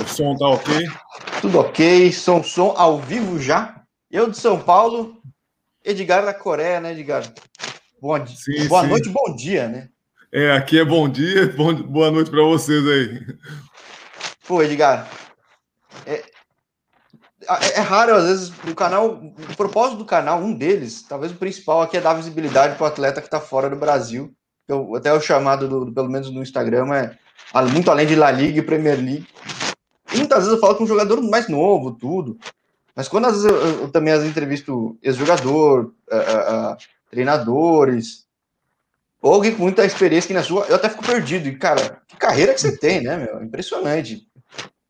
O som tá ok? Tudo ok, som, som ao vivo já. Eu de São Paulo, Edgar da Coreia, né, Edgar? Boa, sim, boa sim. noite, bom dia, né? É, aqui é bom dia, bom, boa noite para vocês aí. Pô, Edgar, é, é, é, raro, às vezes, o canal, o propósito do canal, um deles, talvez o principal aqui é dar visibilidade para o atleta que está fora do Brasil. Eu, até o chamado, do, pelo menos no Instagram, é muito além de La Liga e Premier League. Muitas vezes eu falo com um jogador mais novo, tudo. Mas quando às vezes eu, eu, eu também as entrevisto ex-jogador, uh, uh, treinadores, ou alguém com muita experiência aqui na sua, eu até fico perdido. E, cara, que carreira que você tem, né, meu? Impressionante.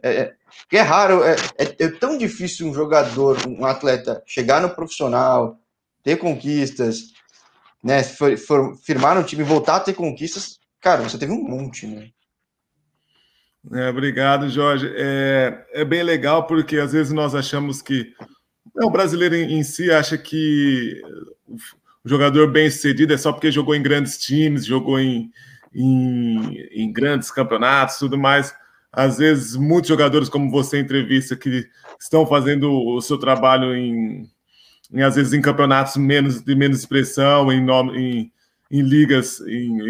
É, é, é raro, é, é, é, tão difícil um jogador, um atleta, chegar no profissional, ter conquistas, né? For, for, firmar no time, voltar a ter conquistas. Cara, você teve um monte, né? É, obrigado, Jorge. É, é bem legal porque às vezes nós achamos que o brasileiro em, em si acha que o jogador bem sucedido é só porque jogou em grandes times, jogou em, em, em grandes campeonatos, tudo mais às vezes muitos jogadores como você entrevista que estão fazendo o seu trabalho em, em às vezes em campeonatos menos de menos expressão, em, em, em ligas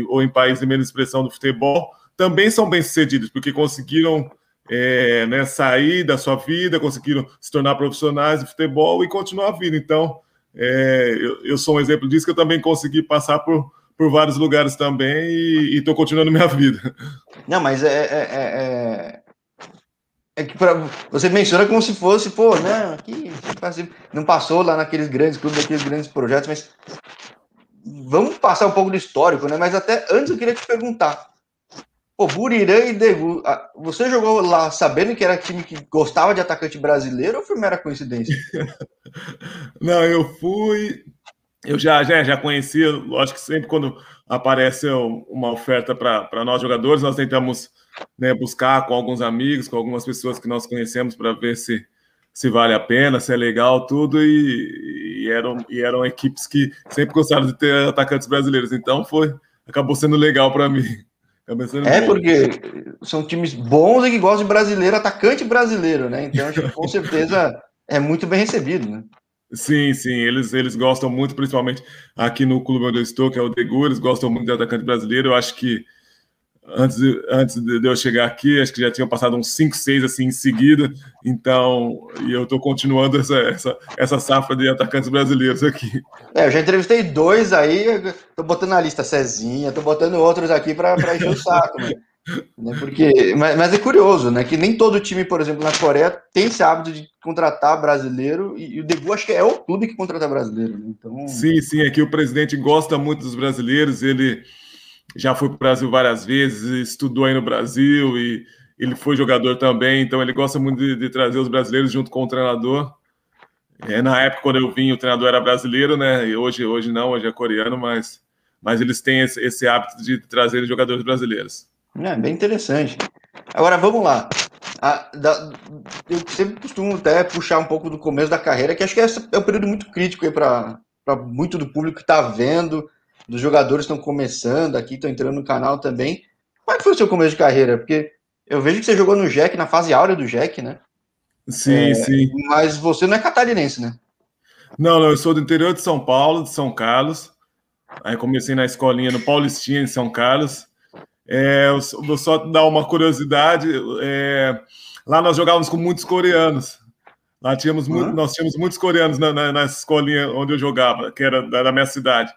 ou em países de menos expressão do futebol, também são bem sucedidos porque conseguiram é, né, sair da sua vida, conseguiram se tornar profissionais de futebol e continuar a vida. Então, é, eu, eu, sou um exemplo disso que eu também consegui passar por por vários lugares também e estou continuando minha vida. Não, mas é, é, é, é, é que pra, você menciona como se fosse, pô, né? Aqui não passou lá naqueles grandes clubes, naqueles grandes projetos, mas vamos passar um pouco do histórico, né? Mas até antes eu queria te perguntar. Pô, Burirã e Degu, você jogou lá sabendo que era time que gostava de atacante brasileiro ou foi mera coincidência? Não, eu fui eu já, já, já conhecia, lógico que sempre quando aparece uma oferta para nós jogadores, nós tentamos né, buscar com alguns amigos, com algumas pessoas que nós conhecemos para ver se, se vale a pena, se é legal, tudo, e, e, eram, e eram equipes que sempre gostaram de ter atacantes brasileiros, então foi, acabou sendo legal para mim. É bom. porque são times bons e que gostam de brasileiro, atacante brasileiro, né? Então, acho que com certeza é muito bem recebido, né? Sim, sim, eles, eles gostam muito, principalmente aqui no clube onde eu estou, que é o Degu, eles gostam muito de atacante brasileiro. Eu acho que antes, antes de eu chegar aqui, acho que já tinham passado uns 5, 6 assim em seguida. Então, e eu estou continuando essa, essa, essa safra de atacantes brasileiros aqui. É, eu já entrevistei dois aí, estou botando na lista Cezinha, estou botando outros aqui para encher o saco, né? Né? Porque, mas, mas, é curioso, né? Que nem todo time, por exemplo, na Coreia tem esse hábito de contratar brasileiro e, e o Debu acho que é o clube que contrata brasileiro. Né? Então... Sim, sim, é o presidente gosta muito dos brasileiros, ele já foi para o Brasil várias vezes, estudou aí no Brasil e ele foi jogador também, então ele gosta muito de, de trazer os brasileiros junto com o treinador. É, na época, quando eu vim, o treinador era brasileiro, né? E hoje, hoje não, hoje é coreano, mas, mas eles têm esse, esse hábito de trazer jogadores brasileiros. É, bem interessante. Agora, vamos lá. A, da, eu sempre costumo até puxar um pouco do começo da carreira, que acho que esse é um período muito crítico para muito do público que está vendo, dos jogadores estão começando aqui, estão entrando no canal também. Como é que foi o seu começo de carreira? Porque eu vejo que você jogou no Jack, na fase áurea do Jack, né? Sim, é, sim. Mas você não é catarinense, né? Não, não, eu sou do interior de São Paulo, de São Carlos. Aí comecei na escolinha no Paulistinha, em São Carlos. É, eu vou só dar uma curiosidade. É, lá nós jogávamos com muitos coreanos. Lá tínhamos uhum. nós tínhamos muitos coreanos na, na, na, escolinha onde eu jogava, que era da, da, minha cidade.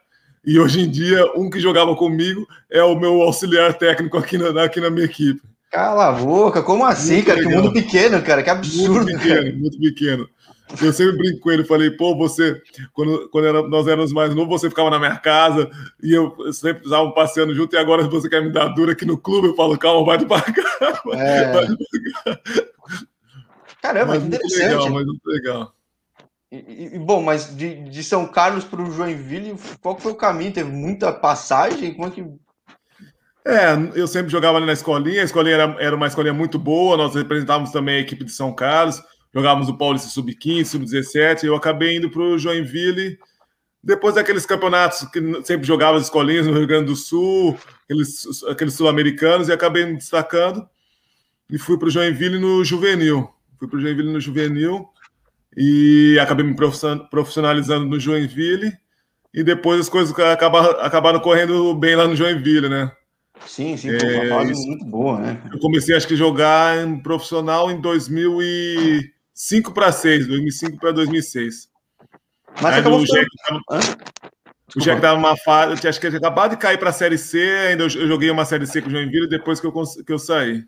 E hoje em dia, um que jogava comigo é o meu auxiliar técnico aqui na, aqui na minha equipe. Cala a boca, como assim, muito cara? Legal. Que mundo pequeno, cara, que absurdo. Muito pequeno, cara. muito pequeno. Eu sempre brinco com ele, falei, pô, você, quando, quando era, nós éramos mais novos, você ficava na minha casa e eu, sempre estava passeando junto, e agora você quer me dar dura aqui no clube, eu falo, calma, vai devagar. É. Vai devagar. Caramba, mas que interessante. Legal, mas muito legal. E, e, bom, mas de, de São Carlos para o Joinville, qual foi o caminho? Teve muita passagem? Como é que. É, eu sempre jogava ali na escolinha, a escolinha era, era uma escolinha muito boa, nós representávamos também a equipe de São Carlos jogávamos o Paulista Sub-15, Sub-17, eu acabei indo para o Joinville, depois daqueles campeonatos que sempre jogava as escolinhas no Rio Grande do Sul, aqueles, aqueles sul-americanos, e acabei me destacando. e fui para o Joinville no juvenil. Fui para o Joinville no juvenil e acabei me profissionalizando no Joinville e depois as coisas acabaram, acabaram correndo bem lá no Joinville, né? Sim, sim, foi uma fase isso. muito boa, né? Eu comecei, acho que, jogar em profissional em 2005 para 6, 2005 para 2006. Mas Aí acabou o Jack tava, o Jack tava numa fase, acho que ele acabado de cair para a Série C, ainda eu joguei uma Série C com o Joinville depois que eu, que eu saí.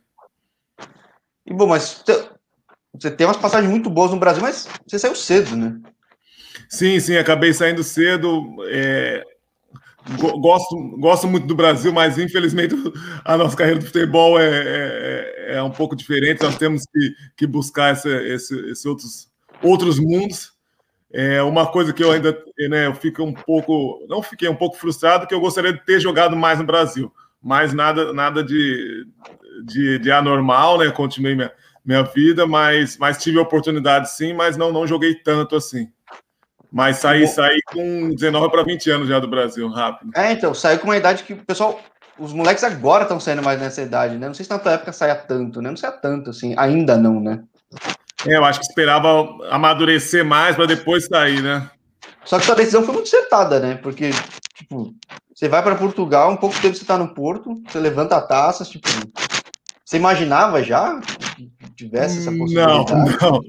E bom, mas você tem umas passagens muito boas no Brasil, mas você saiu cedo, né? Sim, sim, acabei saindo cedo. É... Gosto, gosto muito do Brasil, mas infelizmente a nossa carreira do futebol é, é, é um pouco diferente. Nós temos que, que buscar esse, esse outros, outros mundos. É uma coisa que eu ainda né, eu fico um pouco, não fiquei um pouco frustrado, que eu gostaria de ter jogado mais no Brasil, mas nada, nada de, de, de anormal, né? Continuei minha, minha vida, mas, mas tive oportunidade sim, mas não, não joguei tanto assim. Mas saí, saí com 19 para 20 anos já do Brasil, rápido. É, então, saiu com uma idade que o pessoal. Os moleques agora estão saindo mais nessa idade, né? Não sei se na tua época saia tanto, né? Não saia tanto, assim, ainda não, né? É, eu acho que esperava amadurecer mais para depois sair, né? Só que sua decisão foi muito acertada, né? Porque, tipo, você vai para Portugal, um pouco tempo você tá no Porto, você levanta a taça, tipo, você imaginava já que tivesse essa possibilidade? Não, não.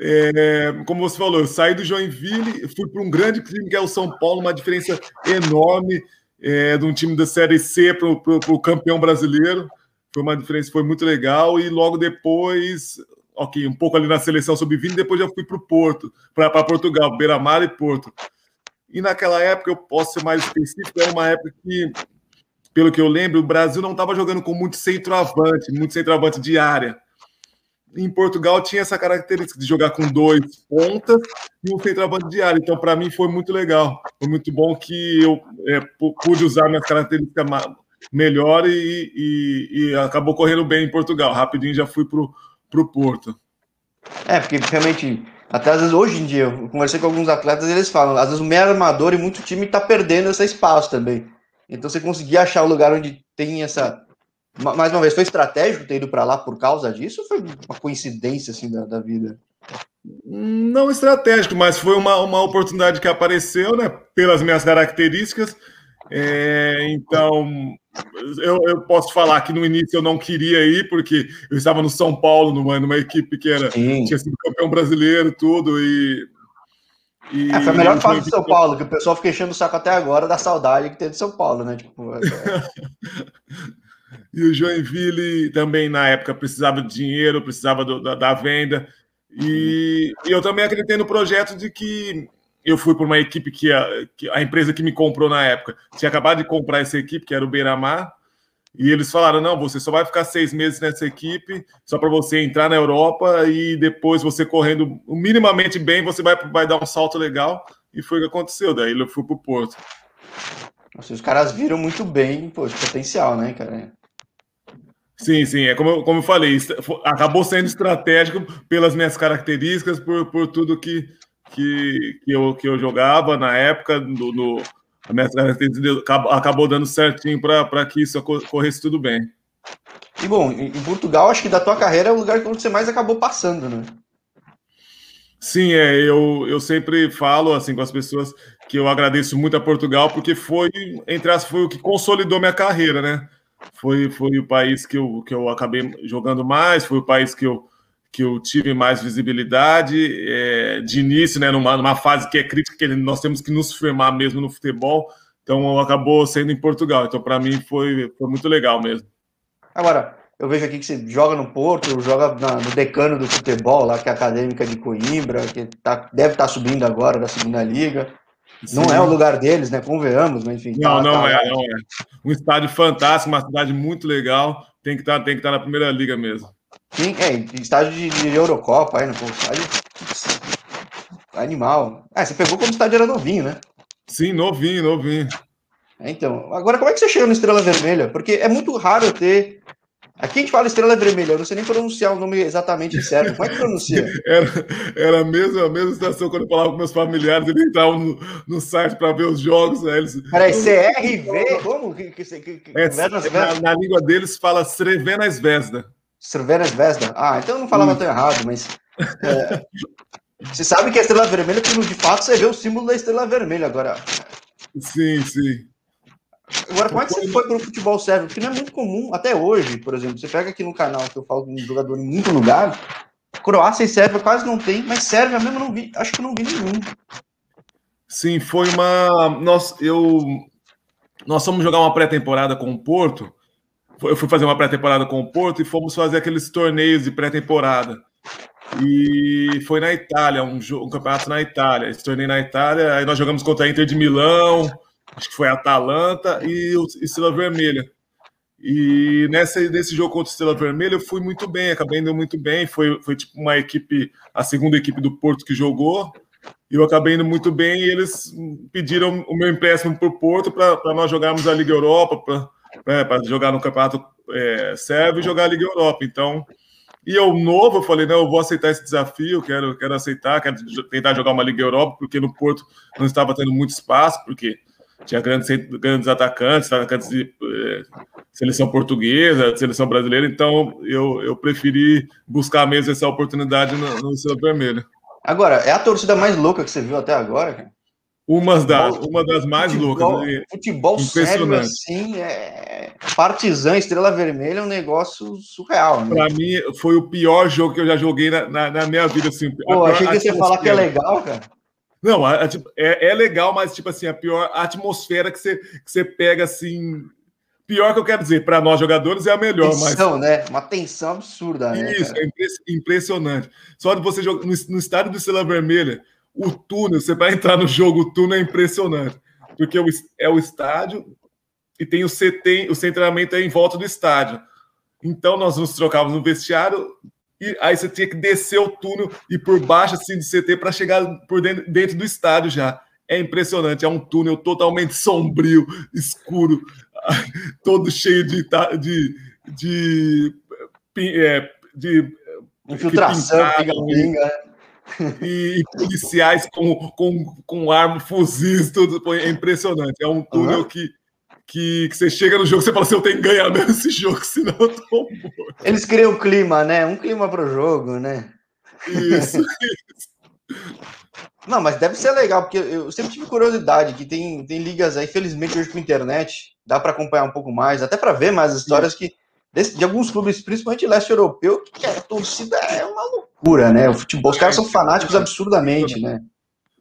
É, como você falou, eu saí do Joinville, fui para um grande time que é o São Paulo, uma diferença enorme é, de um time da Série C para o campeão brasileiro. Foi uma diferença, foi muito legal. E logo depois, ok, um pouco ali na seleção sub-20, depois já fui para o Porto, para Portugal, Beira-Mar e Porto. E naquela época, eu posso ser mais específico, era uma época que pelo que eu lembro, o Brasil não estava jogando com muito centroavante, muito centroavante de área. Em Portugal tinha essa característica de jogar com dois pontas e um centroavante de área. Então, para mim, foi muito legal. Foi muito bom que eu é, pude usar minhas características melhor e, e, e, acabou correndo bem em Portugal. Rapidinho já fui para o Porto. É, porque realmente, até às vezes hoje em dia, eu conversei com alguns atletas eles falam, às vezes o meio armador e muito time está perdendo esse espaço também. Então você conseguir achar o lugar onde tem essa. Mais uma vez, foi estratégico ter ido para lá por causa disso ou foi uma coincidência assim da, da vida? Não estratégico, mas foi uma, uma oportunidade que apareceu, né? Pelas minhas características. É, então, eu, eu, posso falar que no início eu não queria ir, porque eu estava no São Paulo, numa, numa equipe que era, tinha sido campeão brasileiro, tudo, e e... É, foi a melhor fase do São Paulo, que o pessoal fica enchendo o saco até agora da saudade que tem de São Paulo, né? Tipo, é... e o Joinville também, na época, precisava de dinheiro, precisava do, da, da, venda. E, e, eu também acreditei no projeto de que eu fui por uma equipe que a, que a empresa que me comprou na época tinha acabado de comprar essa equipe, que era o Beira-Mar, e eles falaram: não, você só vai ficar seis meses nessa equipe, só para você entrar na Europa e depois você correndo minimamente bem, você vai, vai dar um salto legal. E foi o que aconteceu. Daí eu fui para o Porto. Nossa, os caras viram muito bem pô, potencial, né, cara? Sim, sim. É como, eu, como eu falei, acabou sendo estratégico pelas minhas características, por, por tudo que, que, que, eu, que eu jogava na época, no, no a minha acabou dando certinho para que isso corresse tudo bem. E bom, em Portugal, acho que da tua carreira é o lugar que você mais acabou passando, né? Sim, é, eu, eu sempre falo assim com as pessoas que eu agradeço muito a Portugal, porque foi, entre as foi o que consolidou minha carreira, né? Foi, foi o país que eu, que eu acabei jogando mais, foi o país que eu, que eu tive mais visibilidade é, de início, né, numa, numa, fase que é crítica, que nós temos que nos firmar mesmo no futebol. Então, acabou sendo em Portugal. Então, para mim, foi, foi muito legal mesmo. Agora, eu vejo aqui que você joga no Porto, joga na, no decano do futebol, lá que é a Acadêmica de Coimbra, que tá, deve estar tá subindo agora da segunda liga. Sim. Não é o lugar deles, né? Convenhamos, mas enfim. Não, tá, não tá, é, não é. Um estádio fantástico, uma cidade muito legal. Tem que estar, tá, tem que estar tá na primeira liga mesmo. Sim, é, estádio de, de Eurocopa aí, no pô, estádio animal. Ah, você pegou como estádio era novinho, né? Sim, novinho, novinho. É, então, agora como é que você chega no Estrela Vermelha? Porque é muito raro ter. Aqui a gente fala Estrela Vermelha, eu não sei nem pronunciar o nome exatamente certo. Como é que pronuncia? Era, era a, mesma, a mesma situação quando eu falava com meus familiares, eles entravam no, no site para ver os jogos. Aí eles... Peraí, CRV? Como? Que, que, que, é, na, na, língua deles fala Srevena Vesda. Cervera Vesda. Ah, então eu não falava tão errado, mas. É, você sabe que a estrela vermelha, porque de fato você vê o símbolo da estrela vermelha agora. Sim, sim. Agora, como é que você foi para o futebol sérvio? Porque não é muito comum, até hoje, por exemplo. Você pega aqui no canal que eu falo com um jogador em muito lugar, Croácia e Sérvia quase não tem, mas Sérvia mesmo não vi, acho que não vi nenhum. Sim, foi uma. Nós, eu, nós fomos jogar uma pré-temporada com o Porto. Eu fui fazer uma pré-temporada com o Porto e fomos fazer aqueles torneios de pré-temporada. E foi na Itália, um, um, campeonato na Itália. Esse torneio na Itália, aí nós jogamos contra a Inter de Milão, acho que foi a Atalanta e o Estrela Vermelha. E nessa, nesse jogo contra o Estrela Vermelha eu fui muito bem, acabei indo muito bem. Foi, foi tipo uma equipe, a segunda equipe do Porto que jogou. E eu acabei indo muito bem e eles pediram o meu empréstimo para o Porto para nós jogarmos a Liga Europa, para jogar no Campeonato é, Sérvio e jogar a Liga Europa. Então, e eu novo, eu falei, não, eu vou aceitar esse desafio, quero, quero aceitar, quero tentar jogar uma Liga Europa, porque no Porto não estava tendo muito espaço, porque tinha grandes, grandes atacantes, atacantes de eh, seleção portuguesa, de seleção brasileira, então eu, eu preferi buscar mesmo essa oportunidade no, no Vermelha. Agora, é a torcida mais louca que você viu até agora, cara? Uma das, uma das mais futebol, loucas. Né? Futebol sério, assim, é... Partizan, Estrela Vermelha é um negócio surreal. Né? Para mim, foi o pior jogo que eu já joguei na, na, na minha vida. Assim, Pô, achei que você ia falar que é legal, cara. Não, é, é legal, mas, tipo assim, a pior atmosfera que você, que você pega, assim... Pior que eu quero dizer, para nós jogadores é a melhor. Tensão, mas... né? Uma tensão absurda, né? Isso, é impressionante. Só de você jogar no, no estádio do Estrela Vermelha, o túnel, você vai entrar no jogo, o túnel é impressionante. Porque é o estádio e tem o CT, o centramento é em volta do estádio. Então nós nos trocávamos no vestiário e aí você tinha que descer o túnel e por baixo assim do CT para chegar por dentro, dentro do estádio já. É impressionante, é um túnel totalmente sombrio, escuro, todo cheio de de, de, de, é, de infiltração, pinga-pinga e, policiais com, com, com arma, fuzis, tudo. É impressionante. É um túnel uhum. que, que, que, você chega no jogo você fala assim: eu tenho que ganhar mesmo esse jogo, senão eu tô morto. Eles criam um clima, né? Um clima para o jogo, né? Isso, isso. Não, mas deve ser legal, porque eu sempre tive curiosidade que tem, tem ligas aí, felizmente hoje com internet, dá para acompanhar um pouco mais, até para ver mais histórias que de alguns clubes, principalmente leste europeu, que a torcida é uma loucura, né? O futebol, os caras são fanáticos absurdamente, né?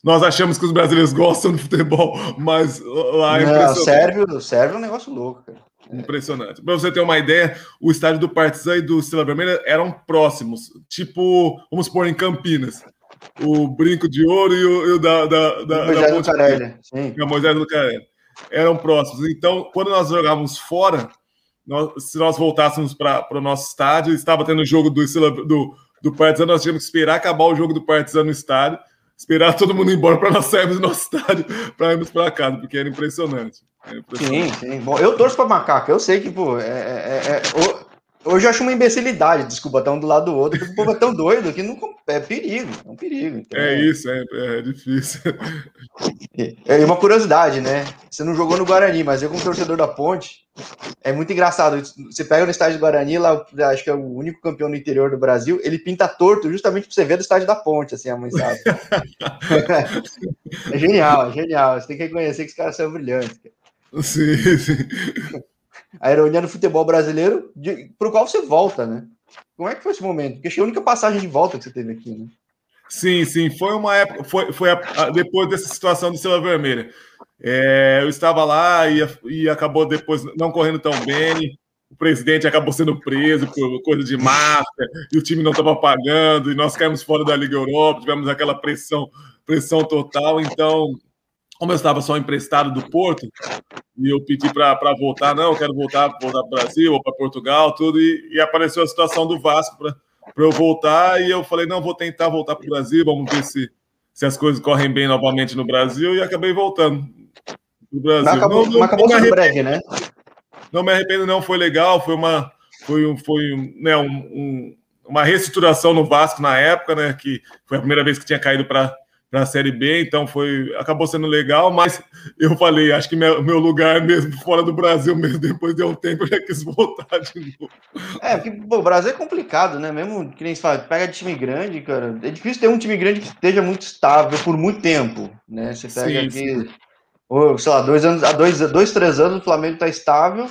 Nós achamos que os brasileiros gostam do futebol, mas lá é Não, Sérvio, Sérvio é um negócio louco, cara. Impressionante. Para você ter uma ideia, o estádio do Partizan e do Estrela Vermelha eram próximos, tipo, vamos pôr em Campinas. O Brinco de Ouro e o, e o da, da, da, da Ponte Carelli. Sim. A Moisés do Carelli. Eram próximos. Então, quando nós jogávamos fora, nós, se nós voltássemos para o nosso estádio, estava tendo o jogo do, do, do Partizan, nós tínhamos que esperar acabar o jogo do Partizan no estádio, esperar todo mundo embora para nós sairmos do nosso estádio para irmos para casa, porque era impressionante. era impressionante. Sim, sim. Bom, eu torço para macaco, eu sei que, pô, é, é, é, é Hoje eu acho uma imbecilidade, desculpa, estar um do lado do outro, porque o povo é tão doido que não, é perigo, é um perigo. Então, é, isso, é, é difícil. É uma curiosidade, né? Você não jogou no Guarani, mas eu, como torcedor da Ponte, é muito engraçado. Você pega no estádio do Guarani, lá, acho que é o único campeão no interior do Brasil, ele pinta torto justamente para você ver do estádio da Ponte, assim, a mãe sabe. é genial, é genial. Você tem que reconhecer que os caras são brilhantes. Sim, sim a ironia no futebol brasileiro, para o qual você volta, né? Como é que foi esse momento? Porque achei a única passagem de volta que você teve aqui, né? Sim, sim, foi uma época, foi, foi a, depois dessa situação do Estrela Vermelha. É, eu estava lá e, e acabou depois não correndo tão bem. O presidente acabou sendo preso por coisa de máfia e o time não estava pagando e nós caímos fora da Liga Europa, tivemos aquela pressão, pressão total. Então, como eu estava só emprestado do Porto, e eu pedi para voltar, não, eu quero voltar, voltar para o Brasil ou para Portugal, tudo, e, e, apareceu a situação do Vasco para eu voltar, e eu falei, não, vou tentar voltar para o Brasil, vamos ver se, se as coisas correm bem novamente no Brasil, e acabei voltando para o Brasil. Mas acabou, não, não, acabou não breve, né? Não me arrependo, não, foi legal, foi uma, foi um, foi, né, um, um, uma reestruturação no Vasco na época, né, que foi a primeira vez que tinha caído para para a Série B, então foi acabou sendo legal, mas eu falei, acho que meu, meu lugar mesmo fora do Brasil, mesmo depois de um tempo, eu já quis voltar de novo. É, porque pô, o Brasil é complicado, né? Mesmo que nem se fala, pega time grande, cara, é difícil ter um time grande que esteja muito estável por muito tempo, né? Você pega sim, aqui, sim. Ou, sei lá, dois anos, há dois, dois, três anos o Flamengo está estável,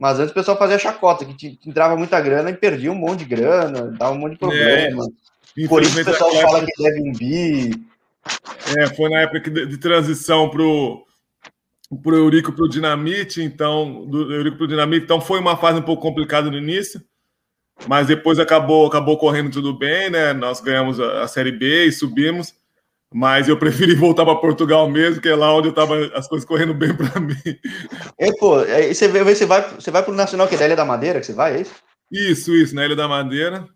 mas antes o pessoal fazia chacota, que entrava muita grana e perdia um monte de grana, dava um monte de problema. É, por isso o pessoal fala que deve vir é, foi na época de, de transição para o Eurico para o Dinamite, então, do Eurico para o Dinamite, então foi uma fase um pouco complicada no início, mas depois acabou, acabou correndo tudo bem, né? Nós ganhamos a, a Série B e subimos, mas eu preferi voltar para Portugal mesmo, que é lá onde eu tava as coisas correndo bem para mim. É, pô, aí você, você vai, você vai para o Nacional, que é da Ilha da Madeira, que você vai, é isso? Isso, isso, na Ilha da Madeira.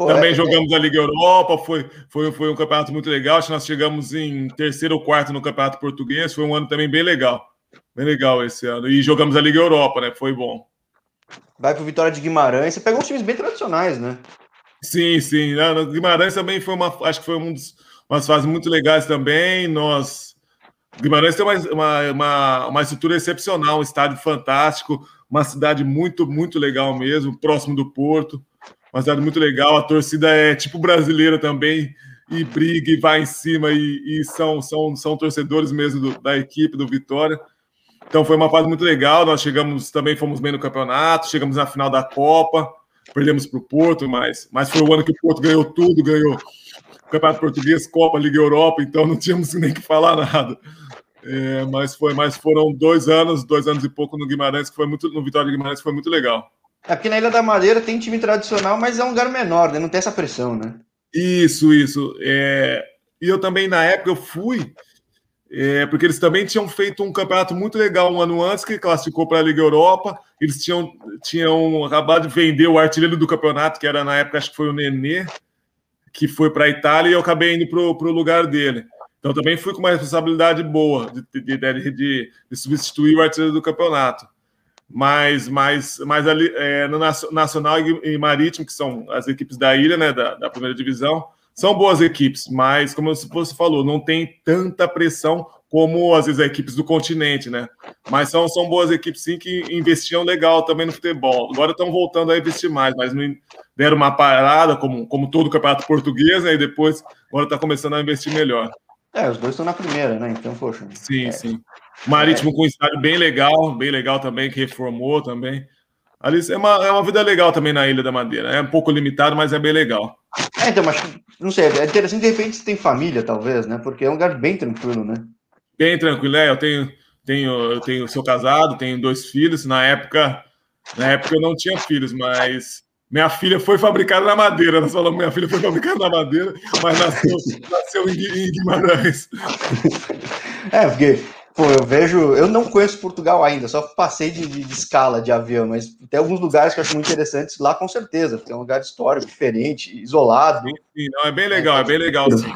Pô, Também é, jogamos é... a Liga Europa, foi, foi, foi um campeonato muito legal. Acho que nós chegamos em terceiro ou quarto no Campeonato Português. Foi um ano também bem legal. Bem legal esse ano. E jogamos a Liga Europa, né? Foi bom. Vai para Vitória de Guimarães. Você pegou uns times bem tradicionais, né? Sim, sim. Guimarães também foi uma. Acho que foi um dos, umas fases muito legais também. Nós. Guimarães tem uma, uma, uma, uma estrutura excepcional, um estádio fantástico, uma cidade muito, muito legal mesmo, próximo do Porto uma cidade muito legal. A torcida é tipo brasileira também, e briga e vai em cima, e, e são, são, são torcedores mesmo do, da equipe do Vitória. Então foi uma fase muito legal. Nós chegamos também, fomos bem no campeonato, chegamos na final da Copa, perdemos para o Porto, mas, mas foi o ano que o Porto ganhou tudo, ganhou o Campeonato Português, Copa, Liga Europa, então não tínhamos nem que falar nada. É, mas foi, mas foram dois anos, dois anos e pouco no Guimarães, que foi muito no Vitória de Guimarães, que foi muito legal. É porque na Ilha da Madeira tem time tradicional, mas é um lugar menor, né? Não tem essa pressão, né? Isso, isso. É... E eu também, na época, eu fui, é... porque eles também tinham feito um campeonato muito legal um ano antes, que classificou para a Liga Europa. Eles tinham, tinham acabado de vender o artilheiro do campeonato, que era na época, acho que foi o Nenê, que foi para a Itália, e eu acabei indo para o lugar dele. Então também fui com uma responsabilidade boa de, de, de, de substituir o artilheiro do campeonato mas, mas, mas ali é, no Nacional e Marítimo, que são as equipes da ilha, né, da, da, primeira divisão, são boas equipes, mas, como você falou, não tem tanta pressão como às vezes as equipes do continente, né? Mas são, são boas equipes sim que investiam legal também no futebol. Agora estão voltando a investir mais, mas não deram uma parada, como, como todo o campeonato português, né? E depois agora está começando a investir melhor. É, os dois estão na primeira, né? Então, poxa. Sim, é. sim. Marítimo é. com um estádio bem legal, bem legal também, que reformou também. Ali é uma, é uma vida legal também na Ilha da Madeira. É um pouco limitado, mas é bem legal. É, então, mas não sei, é interessante, de repente você tem família, talvez, né? Porque é um lugar bem tranquilo, né? Bem tranquilo, é. Eu tenho, tenho, eu tenho, sou casado, tenho dois filhos. Na época, na época eu não tinha filhos, mas minha filha foi fabricada na madeira. Nós falamos, minha filha foi fabricada na madeira, mas nasceu, nasceu em Guimarães. É, porque Pô, eu vejo. Eu não conheço Portugal ainda, só passei de, de, de, escala de avião, mas tem alguns lugares que eu acho muito interessantes lá, com certeza, porque é um lugar histórico, diferente, isolado. Sim, não, é bem legal, é bem legal, sim.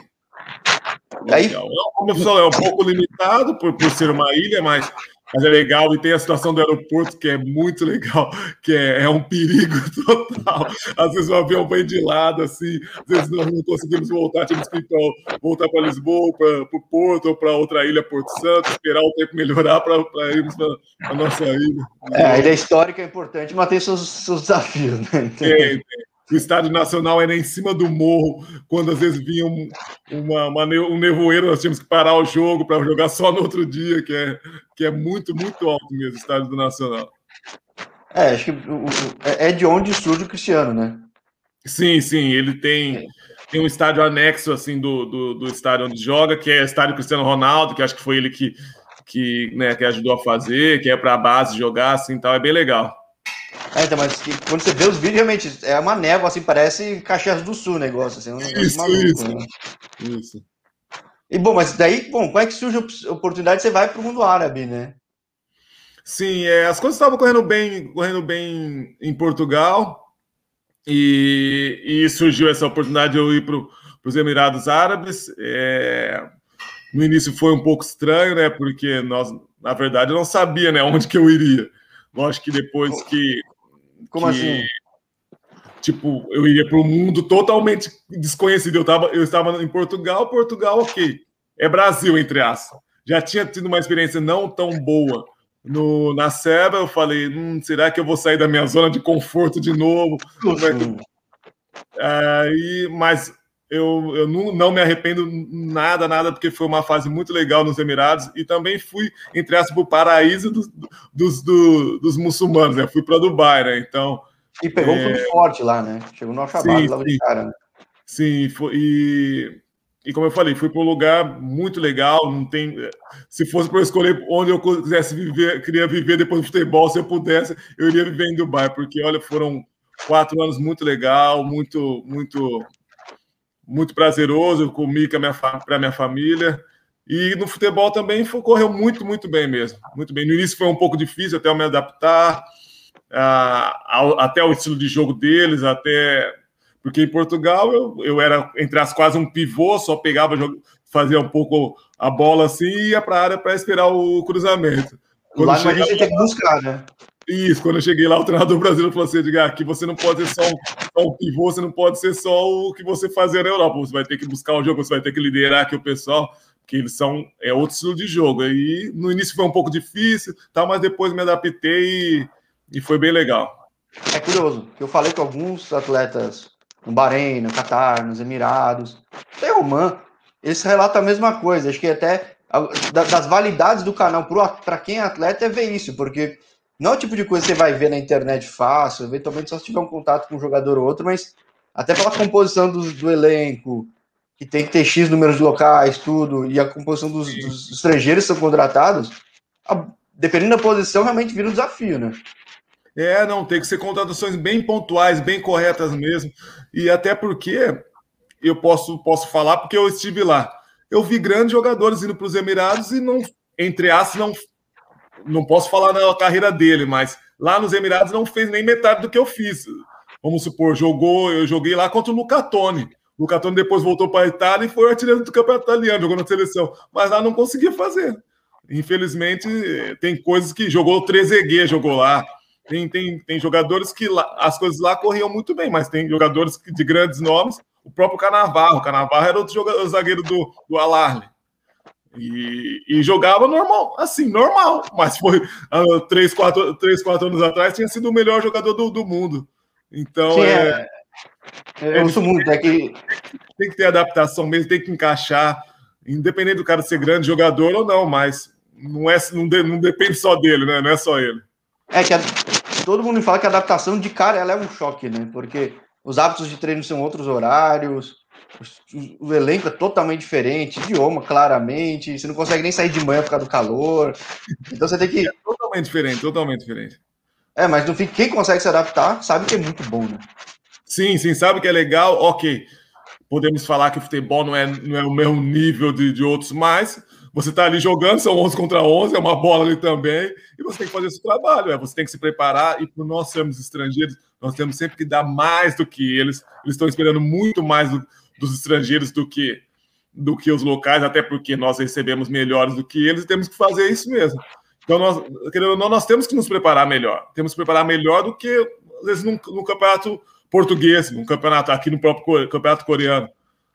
Aí, legal. Como eu falei, é um pouco limitado por, por ser uma ilha, mas mas é legal e tem a situação do aeroporto que é muito legal, que é, é um perigo total. Às vezes o avião vem de lado, assim, às vezes nós não conseguimos voltar, temos que então, voltar para Lisboa, para o Porto ou para outra ilha, Porto Santo, esperar o tempo melhorar para irmos para a nossa ilha. É, a ilha histórica é importante, mas tem seus, seus desafios, né? Então... Tem, tem o Estádio Nacional era em cima do morro, quando às vezes vinha um, uma, uma, um nevoeiro, nós tínhamos que parar o jogo para jogar só no outro dia, que é, que é muito, muito alto mesmo, o Estádio do Nacional. É, acho que é, é de onde surge o Cristiano, né? Sim, sim, ele tem, tem um estádio anexo assim do, do, do estádio onde joga, que é o estádio Cristiano Ronaldo, que acho que foi ele que, que, né, que ajudou a fazer, que é para a base jogar, assim, tal, é bem legal. É, então, mas quando você vê os vídeos, realmente, é uma névoa, assim, parece Caxias do Sul o negócio, assim, um isso, maluco, isso. Né? isso. E, bom, mas daí, bom, como é que surge a oportunidade, você vai para o mundo árabe, né? Sim, é, as coisas estavam correndo bem, correndo bem em Portugal, e, e surgiu essa oportunidade de eu ir para os Emirados Árabes. É, no início foi um pouco estranho, né? Porque nós, na verdade, eu não sabia né, onde que eu iria. Lógico que depois que como que... assim? tipo, eu ia para um mundo totalmente desconhecido. Eu, tava, eu estava em Portugal, Portugal, ok. É Brasil, entre aspas. Já tinha tido uma experiência não tão boa no, na Seba. Eu falei, hum, será que eu vou sair da minha zona de conforto de novo? Aí, mas eu, eu não, não, me arrependo nada, nada, porque foi uma fase muito legal nos Emirados e também fui, entre aspas, para o paraíso dos, dos, dos, dos muçulmanos, né? Fui para Dubai, né? Então. E pegou é... um clube forte lá, né? Chegou no Al-Shabaab logo de cara, né? Sim, foi, e, e como eu falei, fui para um lugar muito legal. Não tem, se fosse para eu escolher onde eu quisesse viver, queria viver depois do futebol, se eu pudesse, eu iria viver em Dubai, porque olha, foram quatro anos muito legal, muito, muito muito prazeroso comigo para minha família. E no futebol também foi, correu muito, muito bem mesmo. Muito bem. No início foi um pouco difícil até eu me adaptar ao, até o estilo de jogo deles, até. Porque em Portugal eu, eu era, entre as quase um pivô, só pegava, fazia um pouco a bola assim e ia para a área para esperar o cruzamento. Quando Lá chegava... a gente tem que buscar, né? Isso, quando eu cheguei lá, o treinador brasileiro falou assim: Edgar, aqui você não pode ser só um, um pivô, você não pode ser só o que você fazia na Europa. Você vai ter que buscar o jogo, você vai ter que liderar aqui o pessoal, que eles são é outro estilo de jogo. E no início foi um pouco difícil, tá, mas depois me adaptei e, e foi bem legal. É curioso, que eu falei com alguns atletas no Bahrein, no Catar, nos Emirados, até Oman, eles relatam a mesma coisa. Acho que até das validades do canal para quem é atleta é ver isso, porque não é o tipo de coisa que você vai ver na internet fácil, eventualmente só se tiver um contato com um jogador ou outro, mas até pela composição do, do elenco, que tem que ter X números de locais, tudo, e a composição dos, dos estrangeiros que são contratados, a, dependendo da posição, realmente vira um desafio, né? É, não, tem que ser contratações bem pontuais, bem corretas mesmo. E até porque eu posso, posso falar, porque eu estive lá. Eu vi grandes jogadores indo para os Emirados e não, entre aspas, não não posso falar na carreira dele, mas lá nos Emirados não fez nem metade do que eu fiz. Vamos supor, jogou, eu joguei lá contra o Lucatone. O Lucatone depois voltou para a Itália e foi artilheiro do campeonato italiano, jogou na seleção, mas lá não conseguia fazer. Infelizmente, tem coisas que jogou 13G, jogou lá. Tem, tem, tem jogadores que lá, as coisas lá corriam muito bem, mas tem jogadores de grandes nomes. O próprio Canavarro. O Canavarro era outro jogador, zagueiro do, do Alarle. E, e, jogava normal, assim, normal. Mas foi uh, três, quatro, três, quatro anos atrás, tinha sido o melhor jogador do, do mundo. Então é. é eu sou muito, é que. Tem que ter adaptação mesmo, tem que encaixar, independente do cara ser grande jogador ou não, mas não, é, não, de, não depende só dele, né? Não é só ele. É que a, todo mundo fala que a adaptação de cara ela é um choque, né? Porque os hábitos de treino são outros horários o elenco é totalmente diferente, idioma, claramente. Você não consegue nem sair de manhã por causa do calor. Então você tem que. É totalmente diferente, totalmente diferente. É, mas no fim, quem consegue se adaptar sabe que é muito bom, né? Sim, sim, sabe que é legal. Ok, podemos falar que o futebol não é, não é o mesmo nível de, de outros, mas você está ali jogando, são 11 contra 11, é uma bola ali também, e você tem que fazer esse trabalho. É, você tem que se preparar, e por nós sermos estrangeiros, nós temos sempre que dar mais do que eles. Eles estão esperando muito mais do, dos estrangeiros do que do que os locais, até porque nós recebemos melhores do que eles e temos que fazer isso mesmo. Então, nós, querendo ou não, nós temos que nos preparar melhor. Temos que preparar melhor do que, às vezes, no, no campeonato português, no campeonato aqui no próprio campeonato coreano.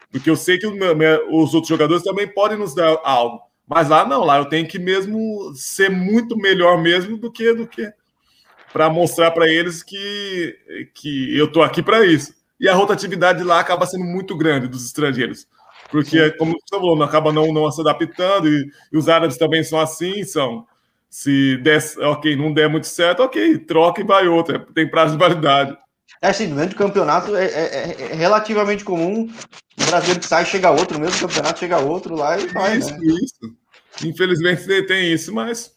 Porque eu sei que os outros jogadores também podem nos dar algo. Mas lá não, lá eu tenho que mesmo ser muito melhor mesmo do que do que para mostrar para eles que, que eu estou aqui para isso e a rotatividade lá acaba sendo muito grande dos estrangeiros. Porque, como você falou, acaba não, não se adaptando, e, e, os árabes também são assim, são. Se der, ok, não der muito certo, ok, troca e vai outra, tem prazo de validade. É assim, durante o campeonato é, é, é, relativamente comum o brasileiro que sai chega outro, mesmo campeonato chega outro lá e vai. Isso, né? isso. Infelizmente tem isso, mas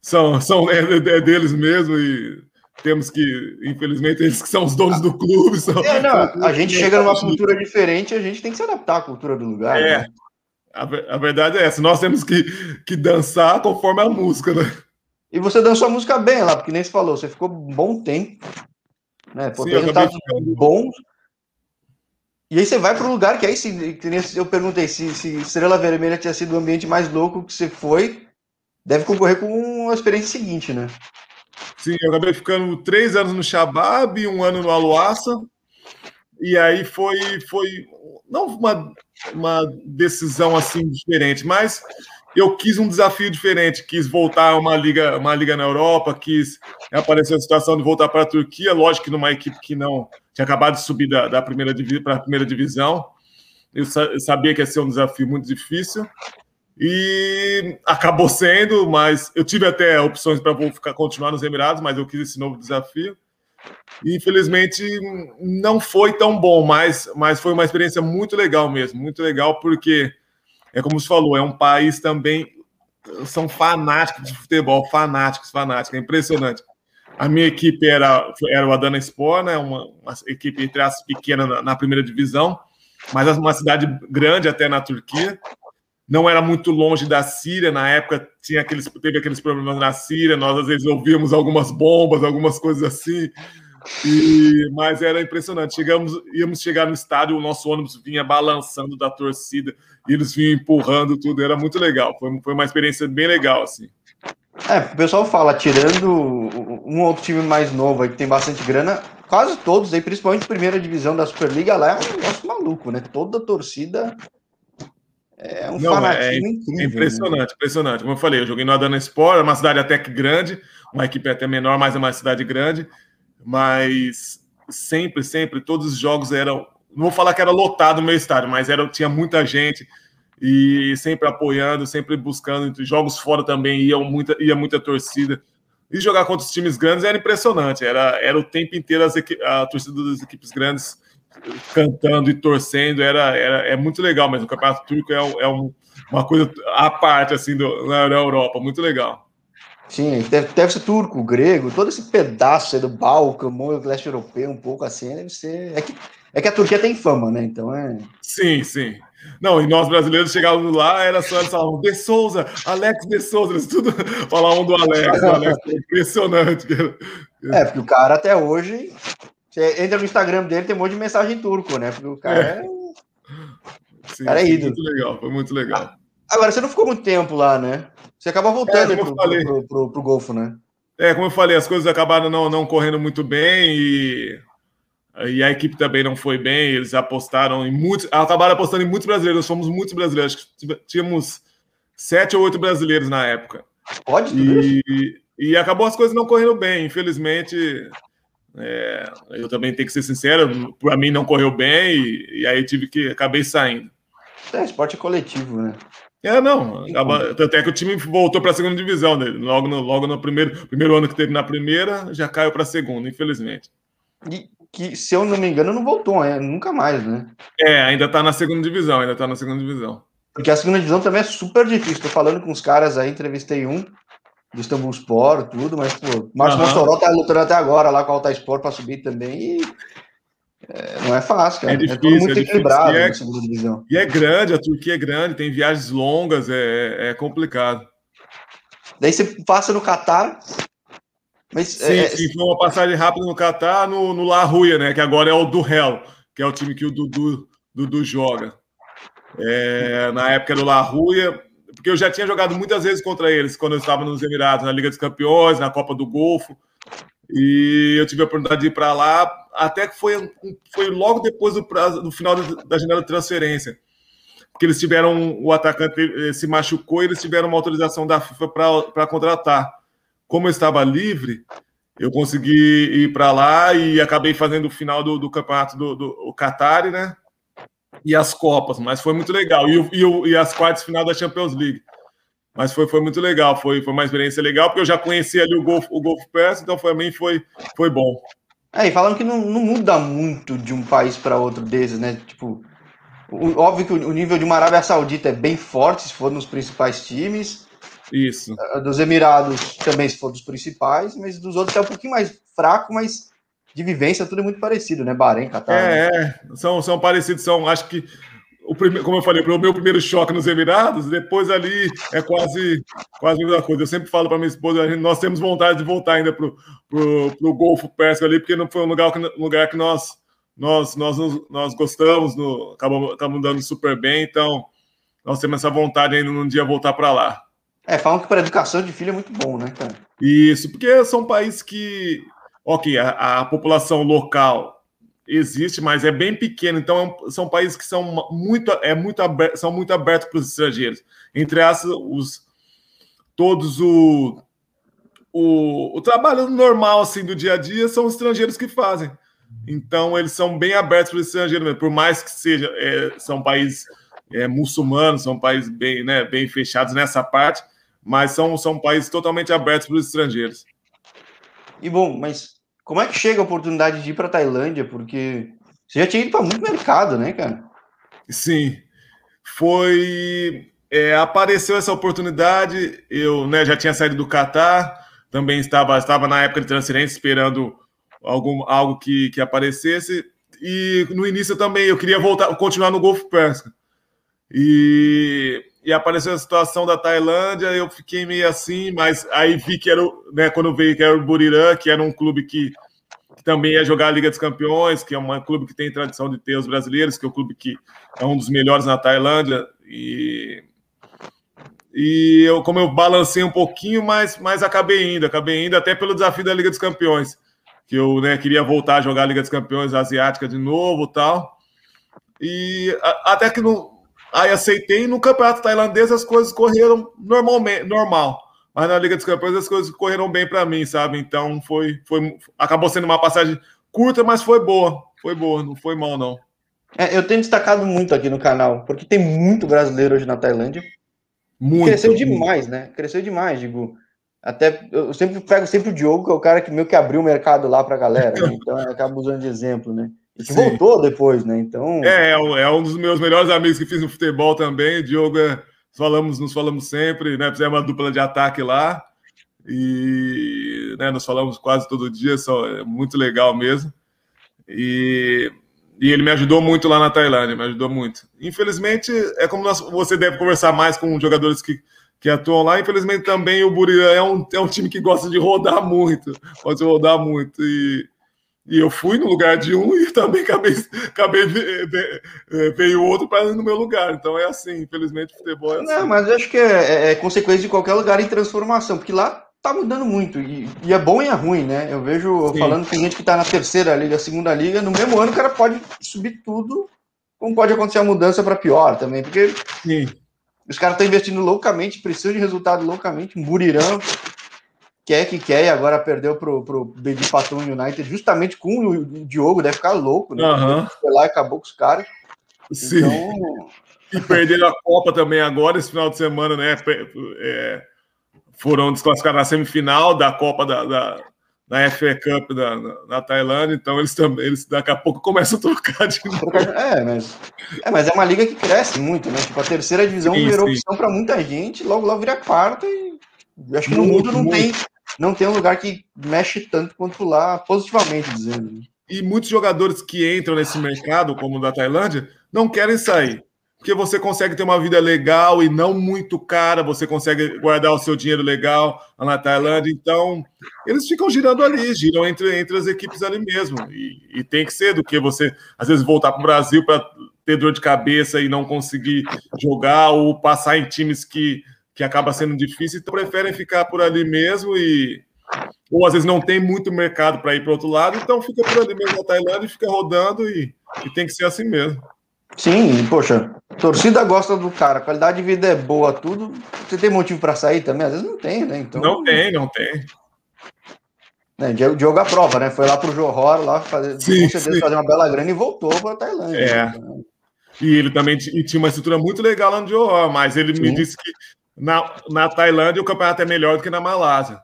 são, são é, é deles mesmo e temos que, infelizmente, eles que são os donos do clube. São, é, não, a gente chega numa cultura diferente, a gente tem que se adaptar à cultura do lugar. É, né? a, a, verdade é essa. Nós temos que, que dançar conforme a música, né? E você dançou a música bem lá, porque nem se falou, você ficou um bom tempo. Né? Pô, Sim, resultados bons. E aí você vai para um lugar que aí, se, eu perguntei se, se Estrela Vermelha tinha sido o ambiente mais louco que você foi, deve concorrer com a experiência seguinte, né? Sim, eu acabei ficando três anos no Shabab, um ano no Aluaça. e aí foi, foi não uma, uma decisão assim diferente, mas eu quis um desafio diferente, quis voltar a uma liga, uma liga na Europa, quis aparecer a situação de voltar para a Turquia, lógico que numa equipe que não tinha acabado de subir da, da para a primeira divisão. Eu, sa eu sabia que ia ser um desafio muito difícil e acabou sendo, mas eu tive até opções para ficar continuar nos Emirados, mas eu quis esse novo desafio. E infelizmente não foi tão bom, mas, mas foi uma experiência muito legal mesmo, muito legal porque é como você falou, é um país também são fanáticos de futebol, fanáticos, fanáticos, é impressionante. A minha equipe era, era o Adana Sport, né, uma, uma equipe entre as pequena na, na, primeira divisão, mas uma cidade grande até na Turquia. Não era muito longe da Síria, na época tinha aqueles, teve aqueles problemas na Síria, nós às vezes ouvíamos algumas bombas, algumas coisas assim. E, mas era impressionante. Chegamos, íamos chegar no estádio, o nosso ônibus vinha balançando da torcida, e eles vinham empurrando tudo, era muito legal. Foi, foi uma experiência bem legal, assim. É, o pessoal fala, tirando um outro time mais novo aí que tem bastante grana, quase todos aí, principalmente primeira divisão da Superliga, lá é um negócio maluco, né? Toda a torcida é um Não, é, incrível. É impressionante, né? impressionante. Como eu falei, eu joguei no Adana Sport, é uma cidade até que grande, uma equipe até menor, mas é uma cidade grande mas sempre, sempre, todos os jogos eram. Não vou falar que era lotado o meu estádio, mas era, tinha muita gente e sempre apoiando, sempre buscando. Jogos fora também ia muita, ia muita torcida. E jogar contra os times grandes era impressionante. Era, era o tempo inteiro as, a torcida das equipes grandes cantando e torcendo. Era, era, é muito legal, mas o Campeonato Turco é, é um, uma coisa à parte assim, do, na Europa. Muito legal. Sim, deve, deve ser turco, grego, todo esse pedaço aí do Balcão, leste europeu, um pouco assim, deve ser. É que, é que a Turquia tem fama, né? Então é. Sim, sim. Não, e nós brasileiros chegávamos lá, era só eles falavam De Souza, Alex De Souza, eles tudo falavam do Alex, do Alex impressionante. É, porque o cara até hoje, você entra no Instagram dele, tem um monte de mensagem em turco, né? Porque o cara é. é... Sim, cara é ídolo. Foi muito legal, foi muito legal. Agora, você não ficou muito tempo lá, né? Você acaba voltando é, pro, pro, pro, pro, pro, Golfo, né? É, como eu falei, as coisas acabaram não, não correndo muito bem e, e a equipe também não foi bem. Eles apostaram em muitos, acabaram apostando em muitos brasileiros. Nós fomos muitos brasileiros. Tínhamos sete ou oito brasileiros na época. Pode e, e acabou as coisas não correndo bem. Infelizmente, é, eu também tenho que ser sincero, para mim não correu bem e, e aí tive que acabei saindo. É, esporte coletivo, né? É, não. Até que o time voltou para a segunda divisão dele. Né? Logo no, logo no primeiro, primeiro ano que teve na primeira, já caiu para a segunda, infelizmente. E que, se eu não me engano, não voltou, é, nunca mais, né? É, ainda está na segunda divisão, ainda está na segunda divisão. Porque a segunda divisão também é super difícil. Estou falando com os caras aí, entrevistei um do Istambul Sport, tudo, mas, pô, Márcio uhum. Mossoró tá lutando até agora lá com o Alta Sport para subir também e é, não é fácil, cara. É, difícil, é muito é equilibrado é, segunda divisão. E é grande, a Turquia é grande, tem viagens longas, é, é complicado. Daí você passa no Catar. Mas, sim, é, sim, foi uma passagem rápida no Catar, no, no La Ruia, né? Que agora é o do Hell, que é o time que o Dudu, Dudu joga. É, na época do La Ruia, porque eu já tinha jogado muitas vezes contra eles quando eu estava nos Emirados, na Liga dos Campeões, na Copa do Golfo. E eu tive a oportunidade de ir para lá, até que foi, foi logo depois do, prazo, do final da janela de transferência. Porque eles tiveram, o atacante eh, se machucou e eles tiveram uma autorização da FIFA para contratar. Como eu estava livre, eu consegui ir para lá e acabei fazendo o final do, do campeonato do, do Qatar, né? E as Copas, mas foi muito legal. E, e, e as quartas final da Champions League. Mas foi, foi muito legal, foi, foi uma experiência legal, porque eu já conhecia ali o Golf, o Golf Pass, então para mim foi, foi bom. É, e falando que não, não muda muito de um país para outro desses, né? Tipo, o, óbvio que o, o nível de uma Arábia Saudita é bem forte, se for nos principais times. Isso. Dos Emirados também, se for dos principais, mas dos outros é um pouquinho mais fraco, mas de vivência tudo é muito parecido, né? Bahrein, Catar. É, né? é. São, são parecidos, são, acho que o primeiro, como eu falei, o meu primeiro choque nos Emirados, depois ali é quase, quase a mesma coisa. Eu sempre falo para minha esposa, nós temos vontade de voltar ainda para o Golfo Pérsico ali, porque não foi um lugar que, lugar que nós, nós, nós, nós gostamos, no, acabamos, acabamos dando super bem, então nós temos essa vontade ainda num dia voltar para lá. É, falam que para educação de filho é muito bom, né, cara? Isso, porque são países que, ok, a, a população local existe, mas é bem pequeno. Então é são países que são muito, é muito aberto, são muito abertos para os estrangeiros. Entre essas, os todos o, o, o trabalho normal assim do dia a dia são os estrangeiros que fazem. Então eles são bem abertos para os estrangeiros, por mais que seja é, são países é, muçulmanos, são países bem, né, bem fechados nessa parte, mas são, são países totalmente abertos para os estrangeiros. E bom, mas como é que chega a oportunidade de ir para Tailândia? Porque você já tinha ido para muito mercado, né, cara? Sim, foi. É, apareceu essa oportunidade. Eu né, já tinha saído do Catar, também estava, estava na época de transferência esperando algum, algo que, que aparecesse. E no início também eu queria voltar, continuar no Golfo Pérsico. E, e apareceu a situação da Tailândia, eu fiquei meio assim, mas aí vi que era, né, quando veio que era o Buriram, que era um clube que, que, também ia jogar a Liga dos Campeões, que é um clube que tem tradição de ter os brasileiros, que é um clube que é um dos melhores na Tailândia, e, e eu, como eu balancei um pouquinho, mas, mas acabei indo, acabei indo até pelo desafio da Liga dos Campeões, que eu né, queria voltar a jogar a Liga dos Campeões asiática de novo tal. E a, até que no, Aí aceitei, no campeonato tailandês as coisas correram normalmente, normal. Mas na Liga dos Campeões as coisas correram bem para mim, sabe? Então foi, foi, acabou sendo uma passagem curta, mas foi boa. Foi boa, não foi mal, não. É, eu tenho destacado muito aqui no canal, porque tem muito brasileiro hoje na Tailândia. Muito. Cresceu demais, né? Cresceu demais, digo. Até eu sempre pego sempre o Diogo, que é o cara que meio que abriu o mercado lá para a galera, né? então eu acabo usando de exemplo, né? E que voltou depois, né? Então. É, é, é um dos meus melhores amigos que fiz no futebol também. Diogo, é, falamos, nos falamos sempre, né? Fizemos uma dupla de ataque lá. E né, nos falamos quase todo dia, só, é muito legal mesmo. E, e ele me ajudou muito lá na Tailândia, me ajudou muito. Infelizmente, é como nós, você deve conversar mais com jogadores que, que atuam lá. Infelizmente, também o Buriram é um, é um time que gosta de rodar muito, pode rodar muito. E, e eu fui no lugar de um e também acabei, acabei é, veio outro para ir no meu lugar. Então é assim, infelizmente o futebol é assim. Não, mas eu acho que é, é, é, consequência de qualquer lugar em transformação, porque lá tá mudando muito. E, e é bom e é ruim, né? Eu vejo Sim. falando com gente que tá na terceira liga, segunda liga, no mesmo ano o cara pode subir tudo, como pode acontecer a mudança para pior também, porque Sim. os caras estão investindo loucamente, precisam de resultado loucamente, burirão quer que quer e agora perdeu pro, pro Bedi Paton United justamente com o Diogo, deve ficar louco, né? Uhum. Foi lá e acabou com os caras. Sim. Então... E perderam a Copa também agora, esse final de semana, né? É, foram desclassificados na semifinal da Copa da, da, da FA Cup da, na, na, Tailândia, então eles também, eles daqui a pouco começam a trocar de novo. É, mas é, mas é uma liga que cresce muito, né? Tipo, a terceira divisão sim, virou sim. opção para muita gente, logo logo vira quarta e acho que no mundo não muito. tem não tem um lugar que mexe tanto quanto lá, positivamente dizendo. Né? E muitos jogadores que entram nesse mercado, como o da Tailândia, não querem sair. Porque você consegue ter uma vida legal e não muito cara, você consegue guardar o seu dinheiro legal na Tailândia. Então, eles ficam girando ali, giram entre, entre as equipes ali mesmo. E, e tem que ser do que você, às vezes, voltar para o Brasil para ter dor de cabeça e não conseguir jogar ou passar em times que que acaba sendo difícil, então preferem ficar por ali mesmo e ou às vezes não tem muito mercado para ir para outro lado, então fica por ali mesmo na Tailândia e fica rodando e, e tem que ser assim mesmo. Sim, poxa, torcida gosta do cara, qualidade de vida é boa, tudo. Você tem motivo para sair também? Às vezes não tem, né? Então, não tem, não tem. Né, Diogo a prova, né? Foi lá pro Johor, lá fazer, sim, sim. fazer uma bela grana e voltou para Tailândia. É. Né? E ele também tinha uma estrutura muito legal lá no Johor, mas ele sim. me disse que na, na Tailândia o campeonato é melhor do que na Malásia.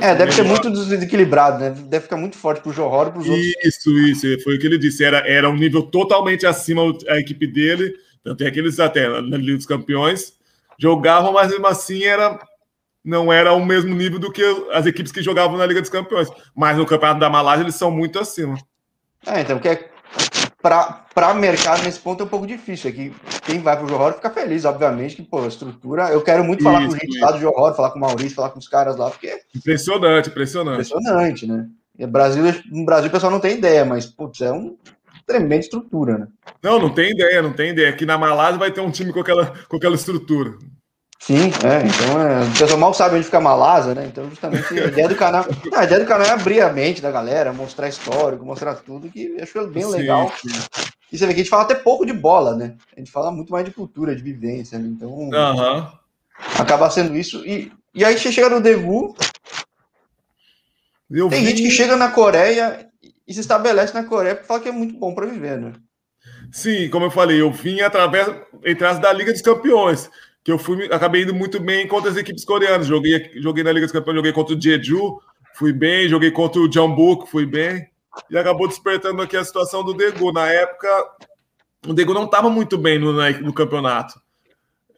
É, deve ser muito desequilibrado, né? Deve ficar muito forte para o Johor e para os outros. Isso, isso, foi o que ele disse. Era, era um nível totalmente acima a equipe dele. Tanto é que eles até na Liga dos Campeões jogavam, mas mesmo assim era, não era o mesmo nível do que as equipes que jogavam na Liga dos Campeões. Mas no Campeonato da Malásia eles são muito acima. É, então, porque é para mercado nesse ponto é um pouco difícil. Aqui quem vai para o Johor fica feliz, obviamente, que pô, a estrutura. Eu quero muito falar isso, com gente lá do Johor, falar com o Maurício, falar com os caras lá, porque. Impressionante, impressionante. Impressionante, né? E Brasil, no Brasil o pessoal não tem ideia, mas, putz, é um tremenda estrutura, né? Não, não tem ideia, não tem ideia. Aqui na Malásia vai ter um time com aquela, com aquela estrutura. Sim, é, então é, o pessoal mal sabe onde fica Malasa, né? Então, justamente, a ideia do canal. Não, a ideia do canal é abrir a mente da galera, mostrar histórico, mostrar tudo, que eu acho bem legal. Sim, sim. E você vê que a gente fala até pouco de bola, né? A gente fala muito mais de cultura, de vivência, né? Então. Uhum. Acaba sendo isso. E, e aí você chega no Daegu. Tem vi... gente que chega na Coreia e se estabelece na Coreia porque fala que é muito bom para viver, né? Sim, como eu falei, eu vim através, entre as da Liga dos Campeões que eu fui, acabei indo muito bem contra as equipes coreanas. Joguei, joguei na Liga dos Campeões, joguei contra o Jeju, fui bem, joguei contra o Jeonbuk, fui bem. E acabou despertando aqui a situação do Degu. Na época, o Degu não estava muito bem no, no campeonato.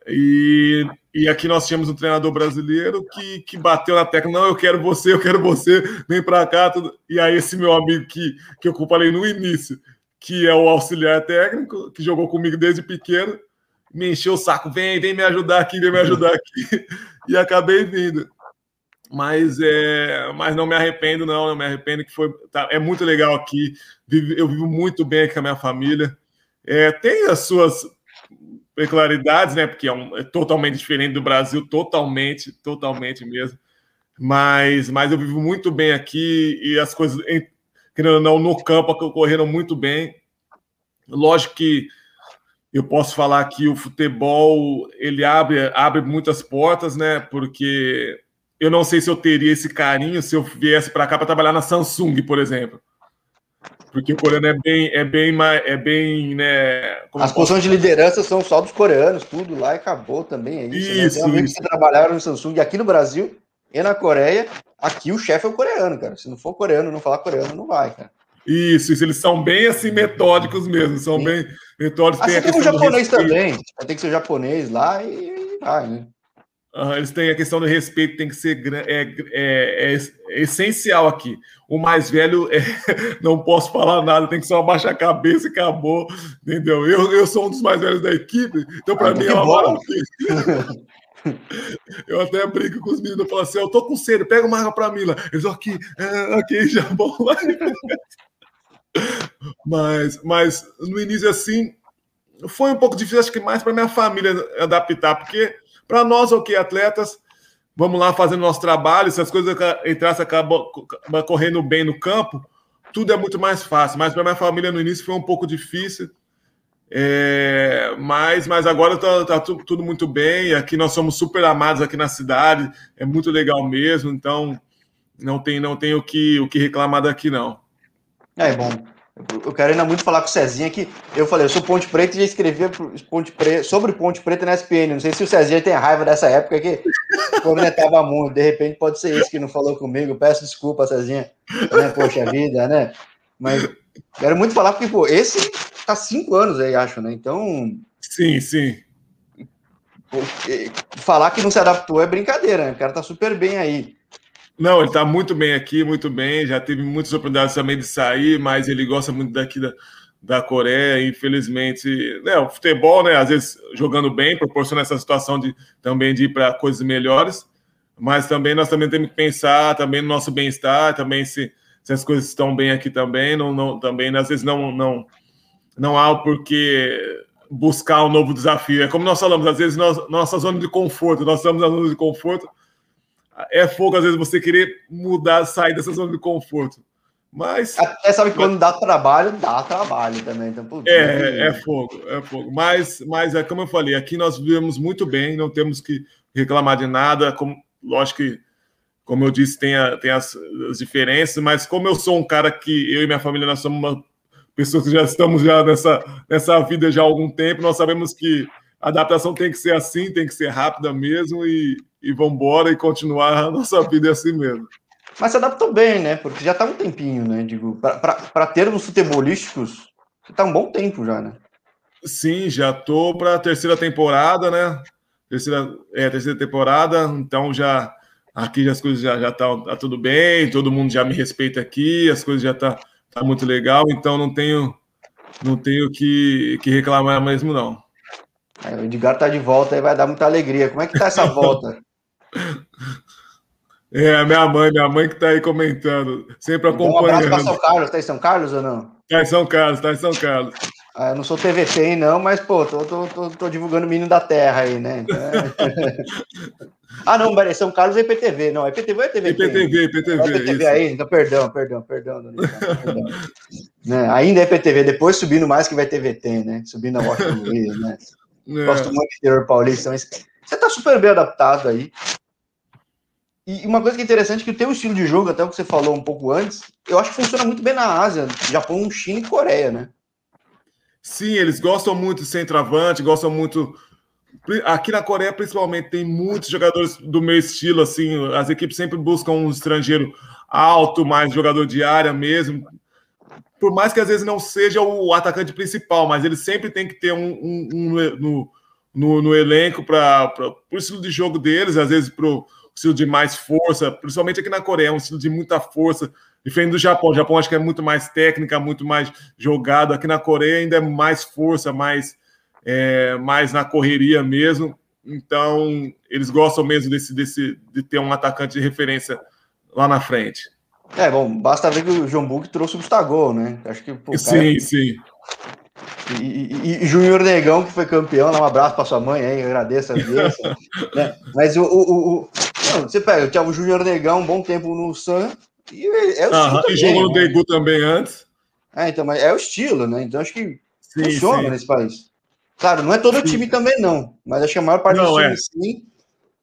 E, e aqui nós tínhamos um treinador brasileiro que, que bateu na tecla: não, eu quero você, eu quero você, vem para cá. Tudo. E aí, esse meu amigo que, que eu falei no início, que é o auxiliar técnico, que jogou comigo desde pequeno, me encheu o saco, vem, vem me ajudar aqui, vem me ajudar aqui. E acabei vindo. Mas, é, mas não me arrependo, não, não me arrependo, que foi. Tá, é muito legal aqui. eu vivo muito bem aqui com a minha família. É, tem as suas peculiaridades, né? Porque é, um, é, totalmente diferente do Brasil, totalmente, totalmente mesmo. Mas, mas eu vivo muito bem aqui e as coisas, querendo ou não, no campo ocorreram muito bem. Lógico que eu posso falar que o futebol ele abre, abre muitas portas, né? Porque eu não sei se eu teria esse carinho se eu viesse para cá para trabalhar na Samsung, por exemplo. Porque o coreano é bem, é bem, é bem, né? As posições de liderança são só dos coreanos, tudo lá e acabou também. É isso. Né? Isso. que trabalharam no Samsung aqui no Brasil e na Coreia. Aqui o chefe é o coreano, cara. Se não for coreano, não falar coreano, não vai, cara. Isso, isso, eles são bem assim metódicos mesmo, são Sim. bem Assim tem, tem o japonês também, tem que ser japonês lá e vai, né? Uhum, eles têm a questão do respeito, tem que ser é, é, é, é essencial aqui. O mais velho, é, não posso falar nada, tem que só abaixar a cabeça e acabou, entendeu? Eu, eu sou um dos mais velhos da equipe, então para ah, mim é uma maravilha. Eu até brinco com os meninos, eu falo assim: eu tô com sede, pega uma água para mim lá. Eles aqui, é, aqui, já vão lá. Mas, mas no início, assim, foi um pouco difícil, acho que mais para minha família adaptar, porque para nós, ok, atletas, vamos lá fazendo nosso trabalho, se as coisas entrassem, acabam correndo bem no campo, tudo é muito mais fácil. Mas para minha família no início foi um pouco difícil. É, mas, mas agora está tá tudo, tudo, muito bem. Aqui nós somos super amados aqui na cidade, é muito legal mesmo. Então não tem não tem o que o que reclamar daqui não. É bom. Eu quero ainda muito falar com o Cezinha que eu falei, eu sou Ponte Preta e já escrevia Ponte Preta, sobre Ponte Preta na SPN. Não sei se o Cezinha tem raiva dessa época que cornetava muito. De repente pode ser isso que não falou comigo. Peço desculpa, Cezinha. Né? Poxa vida, né? Mas quero muito falar porque, pô, esse tá cinco anos aí, acho, né? Então. Sim, sim. Falar que não se adaptou é brincadeira, né? O cara tá super bem aí. Não, ele está muito bem aqui, muito bem. Já teve muitas oportunidades também de sair, mas ele gosta muito daqui da, da Coreia. Infelizmente, né, o futebol, né, às vezes jogando bem, proporciona essa situação de também de ir para coisas melhores. Mas também nós também temos que pensar também no nosso bem-estar, também se, se as coisas estão bem aqui também, não, não também às vezes não não não há porque buscar um novo desafio. É como nós falamos, às vezes nós, nossa zona de conforto, nós estamos na zona de conforto é fogo, às vezes, você querer mudar, sair dessa zona de conforto. Mas. Até sabe que quando dá trabalho, dá trabalho também. Então, putz, é, é fogo, é fogo. Mas, mas é como eu falei, aqui nós vivemos muito bem, não temos que reclamar de nada. Como, lógico que, como eu disse, tem, a, tem as, as, diferenças, mas como eu sou um cara que eu e minha família nós somos uma, pessoas que já estamos já nessa, nessa vida já há algum tempo, nós sabemos que a adaptação tem que ser assim, tem que ser rápida mesmo, e, e vamos embora e continuar a nossa vida assim mesmo. Mas se adaptou bem, né? Porque já está um tempinho, né? Digo, para termos futebolísticos, você está um bom tempo já, né? Sim, já tô para a terceira temporada, né? Terceira, é, terceira temporada, então já aqui as coisas já já tá, tá, tudo bem, todo mundo já me respeita aqui, as coisas já tá, tá muito legal, então não tenho não tenho que, que reclamar mesmo não. O Edgar tá de volta e vai dar muita alegria. Como é que tá essa volta? É, minha mãe, minha mãe que está aí comentando, sempre acompanhando. Um abraço para São Carlos, está em São Carlos ou não? Está em São Carlos, está em São Carlos. Ah, eu não sou TVT, não, mas, pô, tô, tô, tô, tô divulgando o Menino da Terra aí, né? Então, é... ah, não, peraí, São Carlos é IPTV, não, é IPTV ou é TVT? IPTV, IPTV. É IPTV aí, então, perdão, perdão, perdão. perdão. né? Ainda é IPTV, depois subindo mais que vai TVT, né? Subindo a Washington Luiz, né? É. Gosto muito do interior paulista, mas você tá super bem adaptado aí. E uma coisa que é interessante é que o teu estilo de jogo, até o que você falou um pouco antes, eu acho que funciona muito bem na Ásia, Japão, China e Coreia, né? Sim, eles gostam muito de centroavante, gostam muito. Aqui na Coreia, principalmente, tem muitos jogadores do meu estilo, assim, as equipes sempre buscam um estrangeiro alto, mais jogador de área mesmo. Por mais que às vezes não seja o atacante principal, mas ele sempre tem que ter um, um, um no, no, no, elenco para o estilo de jogo deles, às vezes para o estilo de mais força, principalmente aqui na Coreia, um estilo de muita força, Diferente do Japão. O Japão acho que é muito mais técnica, muito mais jogado. Aqui na Coreia ainda é mais força, mais, é, mais na correria mesmo. Então, eles gostam mesmo desse, desse, de ter um atacante de referência lá na frente. É, bom, basta ver que o João Buck trouxe o Gustavo, né? Acho que, pô, sim, cara... sim. E, e, e Júnior Negão, que foi campeão, dá um abraço para sua mãe aí, agradeço a Deus. né? Mas o, o, o, não, você pega, tinha o Júnior Negão um bom tempo no Sun, e, é o Aham, e jogou no né? Degu também antes. É, então, mas é o estilo, né? Então acho que sim, funciona sim. nesse país. Claro, não é todo sim. time também, não. Mas acho que a maior parte não, dos é. times sim.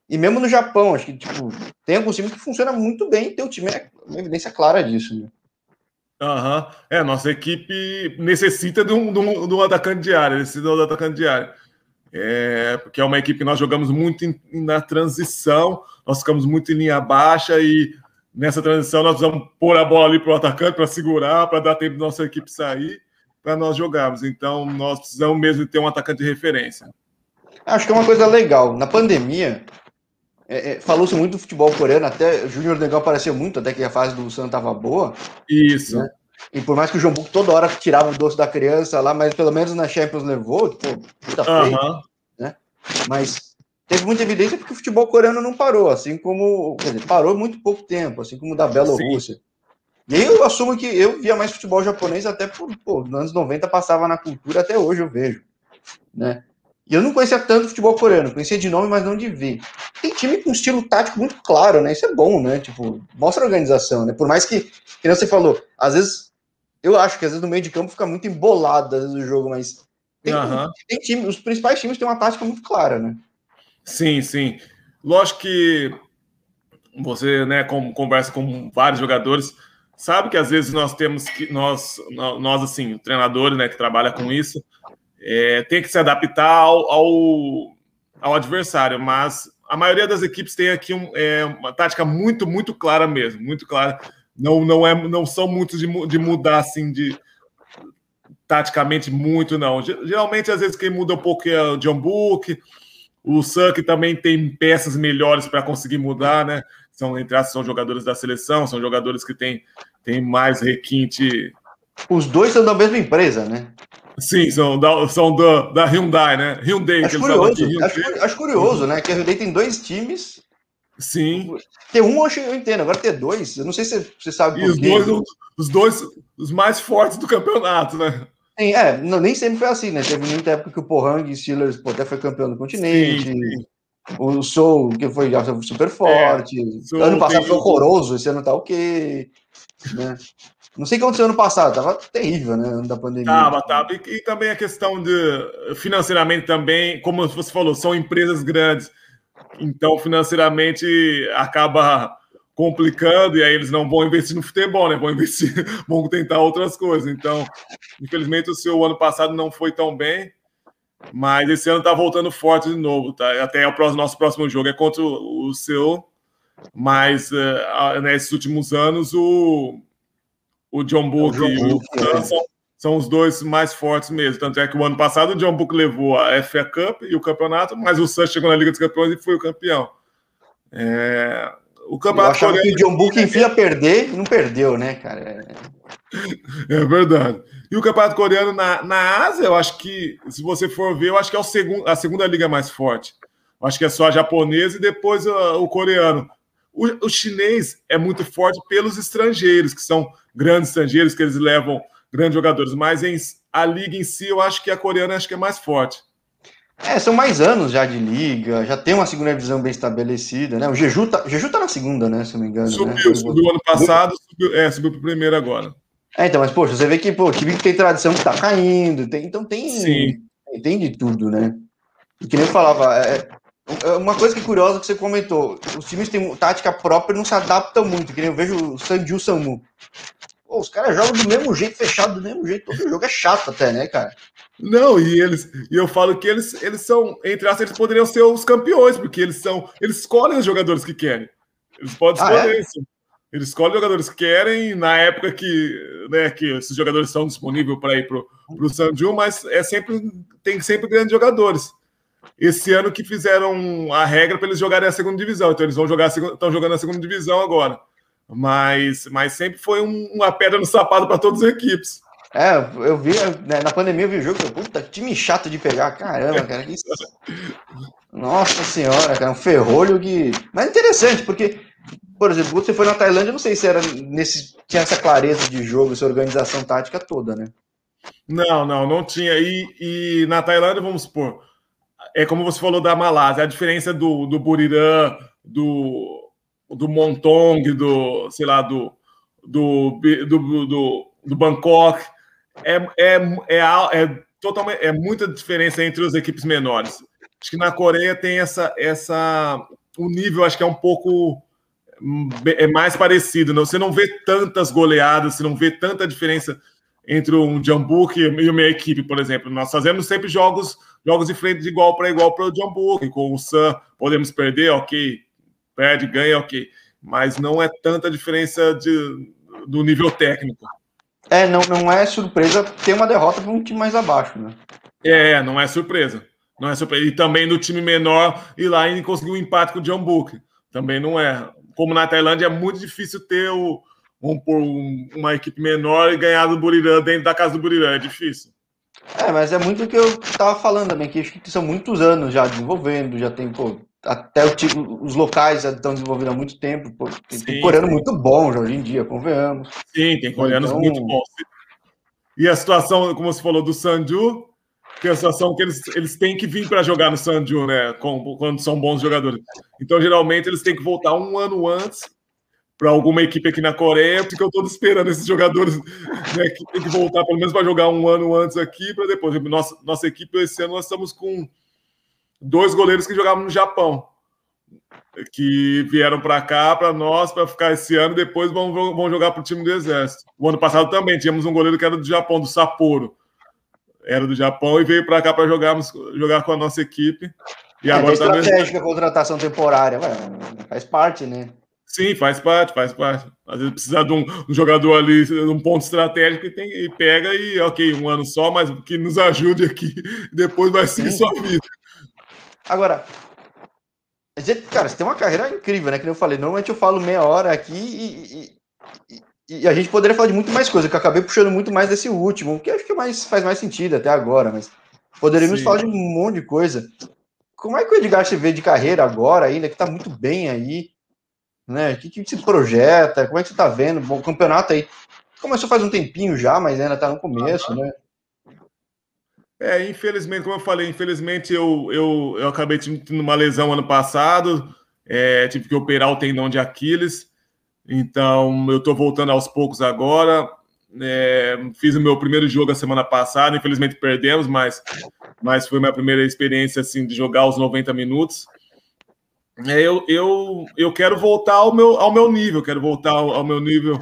E mesmo no Japão, acho que tipo, tem alguns times que funcionam muito bem teu time é uma evidência clara disso. Né? Aham. É, nossa equipe necessita de um, de um, de um atacante de área, necessita um atacante de área. É, porque é uma equipe que nós jogamos muito em, na transição, nós ficamos muito em linha baixa e nessa transição nós vamos pôr a bola ali para o atacante para segurar, para dar tempo da nossa equipe sair, para nós jogarmos. Então nós precisamos mesmo ter um atacante de referência. Acho que é uma coisa legal. Na pandemia, é, é, falou-se muito do futebol coreano, até o Júnior Negão apareceu muito, até que a fase do Santos estava boa. Isso. Né? E por mais que o João Buco toda hora tirava o doce da criança lá, mas pelo menos na Champions levou, pô, puta feio, né? Mas teve muita evidência porque o futebol coreano não parou, assim como. Quer dizer, parou muito pouco tempo, assim como o da Bielorrússia. E aí eu assumo que eu via mais futebol japonês até por, pô, nos anos 90 passava na cultura, até hoje eu vejo, né? E eu não conhecia tanto futebol coreano, conhecia de nome, mas não de ver. Tem time com estilo tático muito claro, né? Isso é bom, né? Tipo, mostra organização, né? Por mais que, que você falou, às vezes, eu acho que às vezes no meio de campo fica muito embolado às vezes, o jogo, mas tem, uhum. tem time, os principais times têm uma tática muito clara, né? Sim, sim. Lógico que você, né, como conversa com vários jogadores, sabe que às vezes nós temos que nós, nós assim, o treinador, né, que trabalha com isso, é, tem que se adaptar ao, ao, ao, adversário, mas a maioria das equipes tem aqui um, é, uma tática muito, muito clara mesmo, muito clara. Não, não, é, não são muitos de, de mudar assim de taticamente muito, não. Geralmente, às vezes, quem muda um pouco é o John Book, o Suck também tem peças melhores para conseguir mudar, né? São, entre as são jogadores da seleção, são jogadores que têm, têm mais requinte. Os dois são da mesma empresa, né? Sim, são da, são da, da Hyundai, né? Hyundai, acho curioso, Hyundai. Acho, acho, curioso, né? Que a Hyundai tem dois times. Sim. Ter um eu entendo, agora ter dois, eu não sei se você sabe e por os quê. Dois, os dois, os mais fortes do campeonato, né? Sim, é, não, nem sempre foi assim, né? Teve muita época que o Pohang Steelers pô, até foi campeão do continente. Sim, sim. O Soul, que foi super forte. É, ano passado foi horroroso, esse ano tá ok. Né? Não sei o que aconteceu ano passado, tava terrível, né? Ano da pandemia. Tava, tava. E, e, também a questão de financeiramente também, como você falou, são empresas grandes. Então, financeiramente, acaba complicando, e aí eles não vão investir no futebol, né? Vão investir, vão tentar outras coisas. Então, infelizmente, o seu ano passado não foi tão bem, mas esse ano tá voltando forte de novo, tá? Até o próximo, nosso próximo jogo é contra o, o seu, mas uh, nesses últimos anos o, o John Book é o John e o é. são, são os dois mais fortes mesmo. Tanto é que o ano passado o John Book levou a FA Cup e o campeonato, mas o Suns chegou na Liga dos Campeões e foi o campeão. É, o campeonato coreano. que o John Book enfia perder e não perdeu, né, cara? É verdade. E o campeonato coreano na, na Ásia, eu acho que, se você for ver, eu acho que é o segundo, a segunda liga mais forte. Eu acho que é só a japonesa e depois o, o coreano. O, o, chinês é muito forte pelos estrangeiros, que são grandes estrangeiros, que eles levam grandes jogadores. Mas em, a liga em si, eu acho que a coreana acho que é mais forte. É, são mais anos já de liga, já tem uma segunda divisão bem estabelecida, né? O Jeju tá, o Jeju tá na segunda, né? Se não me engano. Subiu, né? subiu ano passado, subiu, é, subiu pro primeiro agora. É, então, mas, poxa, você vê que, pô, o time que tem tradição que tá caindo, tem, então tem, Sim. tem de tudo, né? E que nem eu falava, é, é, uma coisa que é curiosa que você comentou, os times têm tática própria e não se adaptam muito, que nem eu vejo o Sanju Samu. Pô, os caras jogam do mesmo jeito, fechado do mesmo jeito, todo jogo é chato até, né, cara? Não, e eles, e eu falo que eles, eles são, entre aspas, eles poderiam ser os campeões, porque eles são, eles escolhem os jogadores que querem. Eles podem escolher ah, é? isso. Eles escolhem jogadores que querem, na época que, né, que esses jogadores são disponíveis para ir para o Sanju, mas é sempre, tem sempre grandes jogadores. Esse ano que fizeram a regra para eles jogarem a segunda divisão, então eles vão jogar estão jogando a segunda divisão agora. Mas, mas sempre foi um, uma pedra no sapato para todas as equipes. É, eu vi, né, na pandemia eu vi o jogo, puta, time chato de pegar, caramba, cara, que... Nossa senhora, cara, um ferrolho que... Mas interessante, porque por exemplo, você foi na Tailândia, não sei se era nesse tinha essa clareza de jogo, essa organização tática toda, né? Não, não, não tinha. E, e na Tailândia, vamos supor, é como você falou da Malásia, a diferença do, do Burirã, do, do Montong, do, sei lá, do, do, do, do, do Bangkok, é, é, é, é, totalmente, é muita diferença entre as equipes menores. Acho que na Coreia tem essa, essa o nível acho que é um pouco é mais parecido. Não? Você não vê tantas goleadas, você não vê tanta diferença entre um Jambook e uma equipe, por exemplo. Nós fazemos sempre jogos jogos de frente de igual para igual para o Jambook. Com o Sam, podemos perder, ok. Perde, ganha, ok. Mas não é tanta diferença de, do nível técnico. É, não, não é surpresa ter uma derrota para um time mais abaixo, né? É, não é surpresa. Não é surpresa. E também do time menor ir lá e conseguir um empate com o John Book. Também não é como na Tailândia, é muito difícil ter o, um, um, uma equipe menor e ganhar do Burirã dentro da casa do Burirã. É difícil. É, mas é muito o que eu estava falando também, que acho que são muitos anos já desenvolvendo, já tem, pô, até o tipo, os locais já estão desenvolvendo há muito tempo. Pô, tem, sim, coreano sim. muito bom hoje em dia, convenhamos. Sim, tem coreanos então... muito bons. E a situação, como você falou, do Sanju, que é a situação que eles, eles têm que vir para jogar no Sanju, né? Com, quando são bons jogadores. Então, geralmente, eles têm que voltar um ano antes para alguma equipe aqui na Coreia, porque eu estou esperando esses jogadores né, que tem que voltar pelo menos para jogar um ano antes aqui, para depois. Nossa, nossa equipe, esse ano, nós estamos com dois goleiros que jogavam no Japão, que vieram para cá, para nós, para ficar esse ano, depois vão, vão jogar para o time do Exército. O ano passado também tínhamos um goleiro que era do Japão, do Sapporo era do Japão e veio para cá para jogarmos jogar com a nossa equipe. E é, agora tá estratégica mesmo... contratação temporária, ué, faz parte, né? Sim, faz parte, faz parte. Às vezes precisa de um, um jogador ali, um ponto estratégico e, tem, e pega e, ok, um ano só, mas que nos ajude aqui, depois vai seguir Sim. sua vida. Agora, cara, você tem uma carreira incrível, né? Que eu falei, normalmente eu falo meia hora aqui e, e, e a gente poderia falar de muito mais coisa, que eu acabei puxando muito mais desse último, que acho que mais, faz mais sentido até agora, mas poderíamos Sim. falar de um monte de coisa. Como é que o Edgar se vê de carreira agora ainda, que tá muito bem aí? Né? O que, que se projeta? Como é que você tá vendo? Bom, o campeonato aí começou faz um tempinho já, mas ainda tá no começo, né? É, infelizmente, como eu falei, infelizmente eu, eu, eu acabei tendo uma lesão ano passado, é, tive que operar o tendão de Aquiles. Então, eu estou voltando aos poucos agora. É, fiz o meu primeiro jogo a semana passada, infelizmente perdemos, mas, mas foi minha primeira experiência assim de jogar os 90 minutos. É, eu, eu, eu quero voltar ao meu, ao meu nível, quero voltar ao, ao meu nível,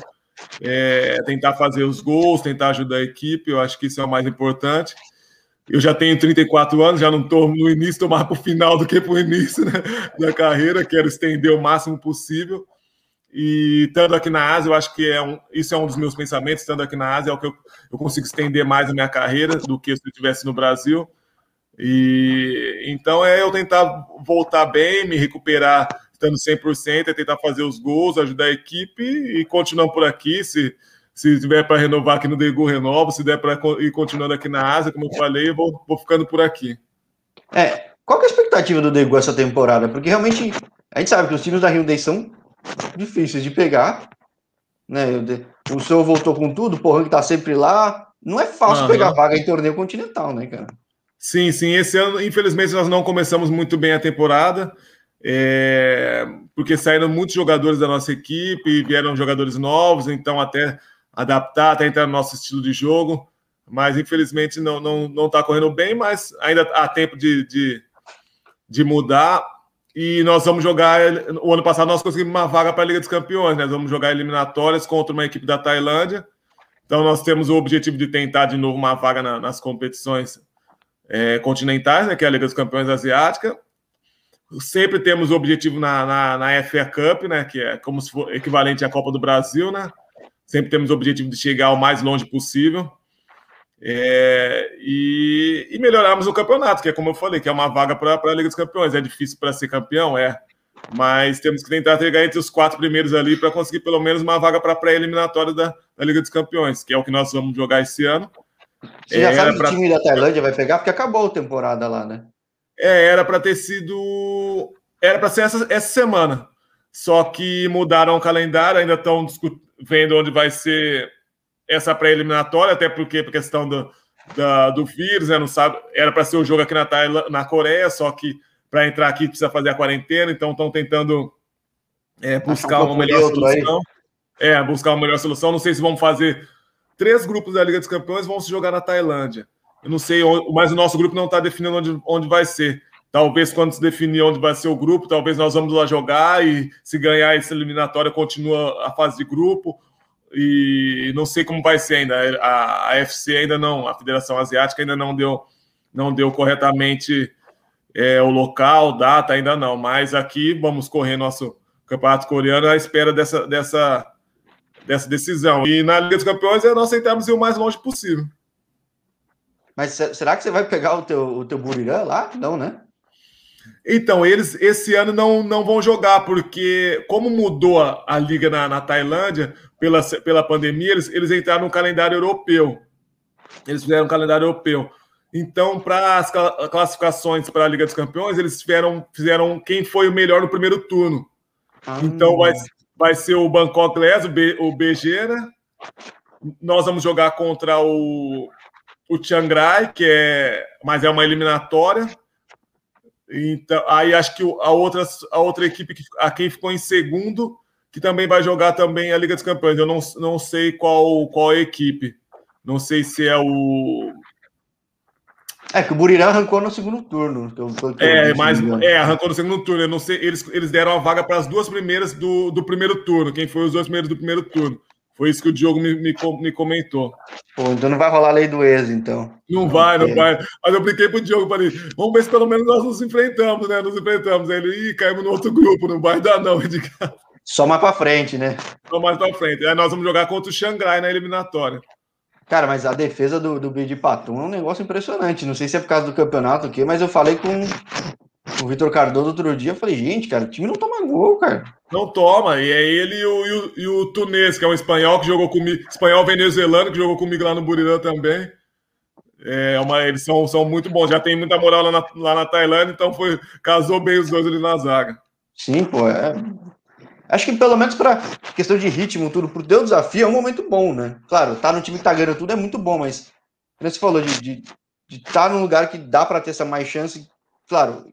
é, tentar fazer os gols, tentar ajudar a equipe, eu acho que isso é o mais importante. Eu já tenho 34 anos, já não estou no início, estou mais para o final do que para o início né, da carreira, quero estender o máximo possível. E estando aqui na Ásia, eu acho que é um, isso é um dos meus pensamentos. Estando aqui na Ásia, é o que eu, eu consigo estender mais a minha carreira do que se eu estivesse no Brasil. E então é eu tentar voltar bem, me recuperar estando 100%, é tentar fazer os gols, ajudar a equipe e continuando por aqui. Se, se tiver para renovar aqui no Degu, renovo. Se der para ir continuando aqui na Ásia, como eu falei, eu vou, vou ficando por aqui. É, qual é a expectativa do Degu essa temporada? Porque realmente a gente sabe que os times da Hyundai são difíceis de pegar. Né? O senhor voltou com tudo, o Porrang tá sempre lá. não é fácil uhum. pegar vaga em torneio continental, né, cara? Sim, sim. Esse ano, infelizmente, nós não começamos muito bem a temporada, é... porque saíram muitos jogadores da nossa equipe, vieram jogadores novos, então até adaptar, até entrar no nosso estilo de jogo. Mas infelizmente não está não, não tá correndo bem, mas ainda há tempo de, de, de mudar. E nós vamos jogar. O ano passado nós conseguimos uma vaga para a Liga dos Campeões, né? Nós vamos jogar eliminatórias contra uma equipe da Tailândia. Então nós temos o objetivo de tentar de novo uma vaga na, nas competições é, continentais, né? Que é a Liga dos Campeões Asiática. Sempre temos o objetivo na, na, na FA Cup, né? Que é como se for equivalente à Copa do Brasil, né? Sempre temos o objetivo de chegar o mais longe possível. É, e, e, melhorarmos o campeonato, que é como eu falei, que é uma vaga para a Liga dos Campeões. É difícil para ser campeão, é. Mas temos que tentar chegar entre os quatro primeiros ali para conseguir pelo menos uma vaga para a pré-eliminatória da, da, Liga dos Campeões, que é o que nós vamos jogar esse ano. Você já é, sabe pra... o time da Tailândia vai pegar, porque acabou a temporada lá, né? É, era para ter sido. Era para ser essa, essa semana. Só que mudaram o calendário, ainda estão vendo onde vai ser essa pré-eliminatória, até porque por questão do, da, do vírus, né, não sabe, era para ser o jogo aqui na, na Coreia, só que para entrar aqui precisa fazer a quarentena, então estão tentando é, buscar um uma melhor solução. Aí. É, buscar uma melhor solução. Não sei se vão fazer três grupos da Liga dos Campeões, vão se jogar na Tailândia. Eu não sei, mas o nosso grupo não está definindo onde, onde vai ser. Talvez quando se definir onde vai ser o grupo, talvez nós vamos lá jogar e se ganhar essa eliminatória continua a fase de grupo, e não sei como vai ser ainda. A, a FC ainda não, a Federação Asiática ainda não deu, não deu corretamente é, o local, data, ainda não. Mas aqui vamos correr nosso campeonato coreano à espera dessa, dessa, dessa decisão. E na Liga dos Campeões é nós tentarmos ir o mais longe possível. Mas será que você vai pegar o teu, o teu Burirã lá? Não, né? Então, eles esse ano não, não vão jogar, porque como mudou a, a liga na, na, Tailândia pela, pela pandemia, eles, eles entraram no calendário europeu. Eles fizeram um calendário europeu. Então, para as classificações para a Liga dos Campeões, eles fizeram, fizeram quem foi o melhor no primeiro turno. Ah. Então, vai, vai ser o Bangkok Glass, o, B, né? Nós vamos jogar contra o, o Chiang Rai, que é, mas é uma eliminatória. Então, aí acho que a outra, a outra equipe, que, a quem ficou em segundo, que também vai jogar também a Liga dos Campeões. Eu não, não sei qual, qual é a equipe. Não sei se é o. É que o Burirã arrancou no segundo turno. é, mas é, arrancou no segundo turno. Eu não sei, eles, eles deram a vaga para as duas primeiras do, do primeiro turno. Quem foi os dois primeiros do primeiro turno? Foi isso que o Diogo me, me, me comentou. Pô, então não vai rolar a lei do ex, então. Não, vai, não vai. Mas eu brinquei pro Diogo, falei, vamos ver se pelo menos nós nos enfrentamos, né? Nos enfrentamos. Aí ele, ih, caímos no outro grupo, não vai dar não, Edgar. Só mais pra frente, né? Só mais pra frente. Aí nós vamos jogar contra o Xangai na eliminatória. Cara, mas a defesa do, do Bid Patum é um negócio impressionante. Não sei se é por causa do campeonato aqui, mas eu falei com o Vitor Cardoso outro dia, eu falei, gente, cara, o time não toma gol, cara. Não toma, e é ele e o, e o, e o Tunes, que é um espanhol que jogou comigo, espanhol venezuelano, que jogou comigo lá no Burirã também. É uma, eles são, são muito bons, já tem muita moral lá na, lá na Tailândia, então foi, casou bem os dois ali na zaga. Sim, pô, é. Acho que pelo menos para questão de ritmo, tudo, pro teu desafio é um momento bom, né? Claro, tá no time que tá ganhando tudo é muito bom, mas como você falou, de estar tá num lugar que dá para ter essa mais chance, claro,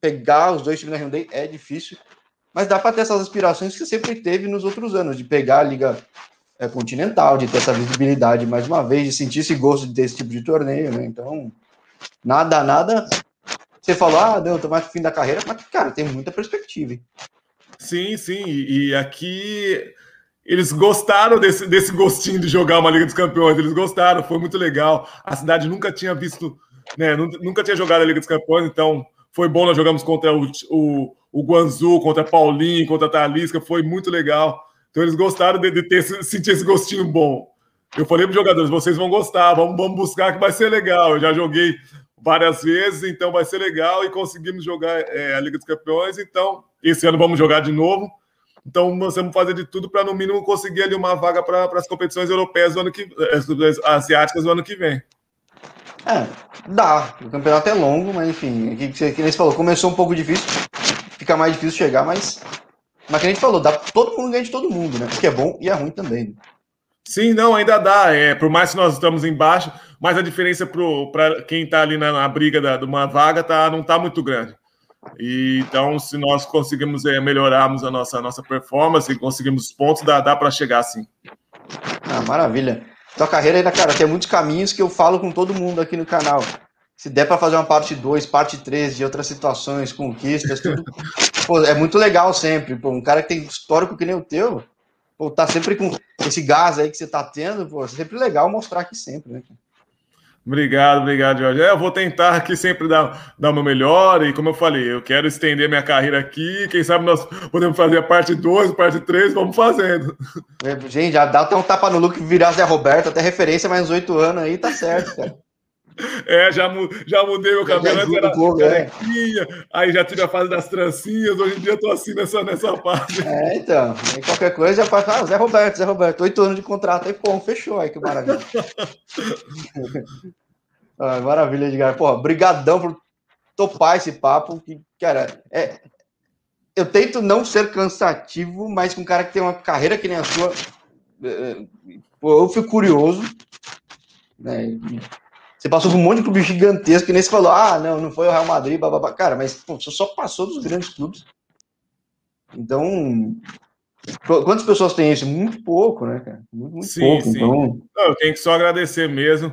pegar os dois times da Hyundai é difícil, mas dá para ter essas aspirações que sempre teve nos outros anos, de pegar a Liga é, Continental, de ter essa visibilidade mais uma vez, de sentir esse gosto de ter esse tipo de torneio, né? Então, nada, nada. Você falou, ah, não, tô mais no fim da carreira, mas, cara, tem muita perspectiva. Hein? Sim, sim, e aqui eles gostaram desse, desse gostinho de jogar uma Liga dos Campeões, eles gostaram, foi muito legal. A cidade nunca tinha visto, né, nunca tinha jogado a Liga dos Campeões, então foi bom, nós jogamos contra o, o, o Guanzu, contra Paulinho, contra a Talisca, foi muito legal. Então eles gostaram de, de ter sentir esse gostinho bom. Eu falei para os jogadores, vocês vão gostar, vamos, vamos buscar que vai ser legal. Eu já joguei várias vezes, então vai ser legal e conseguimos jogar é, a Liga dos Campeões. Então, esse ano vamos jogar de novo. Então, nós vamos fazer de tudo para, no mínimo, conseguir ali uma vaga para as competições europeias do ano que é, asiáticas do ano que vem. É, dá. O campeonato é longo, mas enfim, o que, que, você falou, começou um pouco difícil, fica mais difícil chegar, mas. Mas que a gente falou, dá todo mundo ganha de todo mundo, né? O que é bom e é ruim também. Né? Sim, não, ainda dá. É, por mais que nós estamos embaixo, mas a diferença para quem está ali na, na briga da, de uma vaga tá, não está muito grande. E, então, se nós conseguimos é, melhorarmos a nossa, a nossa performance e conseguimos pontos, dá, dá para chegar sim. Ah, maravilha. Tua carreira ainda, cara, tem muitos caminhos que eu falo com todo mundo aqui no canal. Se der para fazer uma parte 2, parte 3 de outras situações, conquistas, tudo, pô, é muito legal sempre. Pô, um cara que tem histórico que nem o teu, pô, tá sempre com esse gás aí que você tá tendo, pô, é sempre legal mostrar aqui sempre, né? Obrigado, obrigado, Jorge. É, eu vou tentar aqui sempre dar, dar o meu melhor, e como eu falei, eu quero estender minha carreira aqui. Quem sabe nós podemos fazer a parte 2, parte 3, vamos fazendo. É, gente, já dá até um tapa no look virar Zé Roberto, até referência mais oito anos aí, tá certo, cara. É, já, já mudei meu cabelo, antes era pouco, é. aí já tive a fase das trancinhas, hoje em dia eu tô assim nessa, nessa fase. É, então, aí qualquer coisa já passa, ah, Zé Roberto, Zé Roberto, oito anos de contrato, aí pô, fechou, aí que maravilha. ah, maravilha, Edgar, pô, brigadão por topar esse papo, que, cara, é, eu tento não ser cansativo, mas com um cara que tem uma carreira que nem a sua, é, é, eu fico curioso, né, você passou por um monte de clube gigantesco, que nem você falou, ah, não, não foi o Real Madrid, babá. Cara, mas pô, você só passou dos grandes clubes. Então, quantas pessoas têm isso? Muito pouco, né, cara? Muito, muito sim, pouco. Sim. Então... Não, eu tenho que só agradecer mesmo.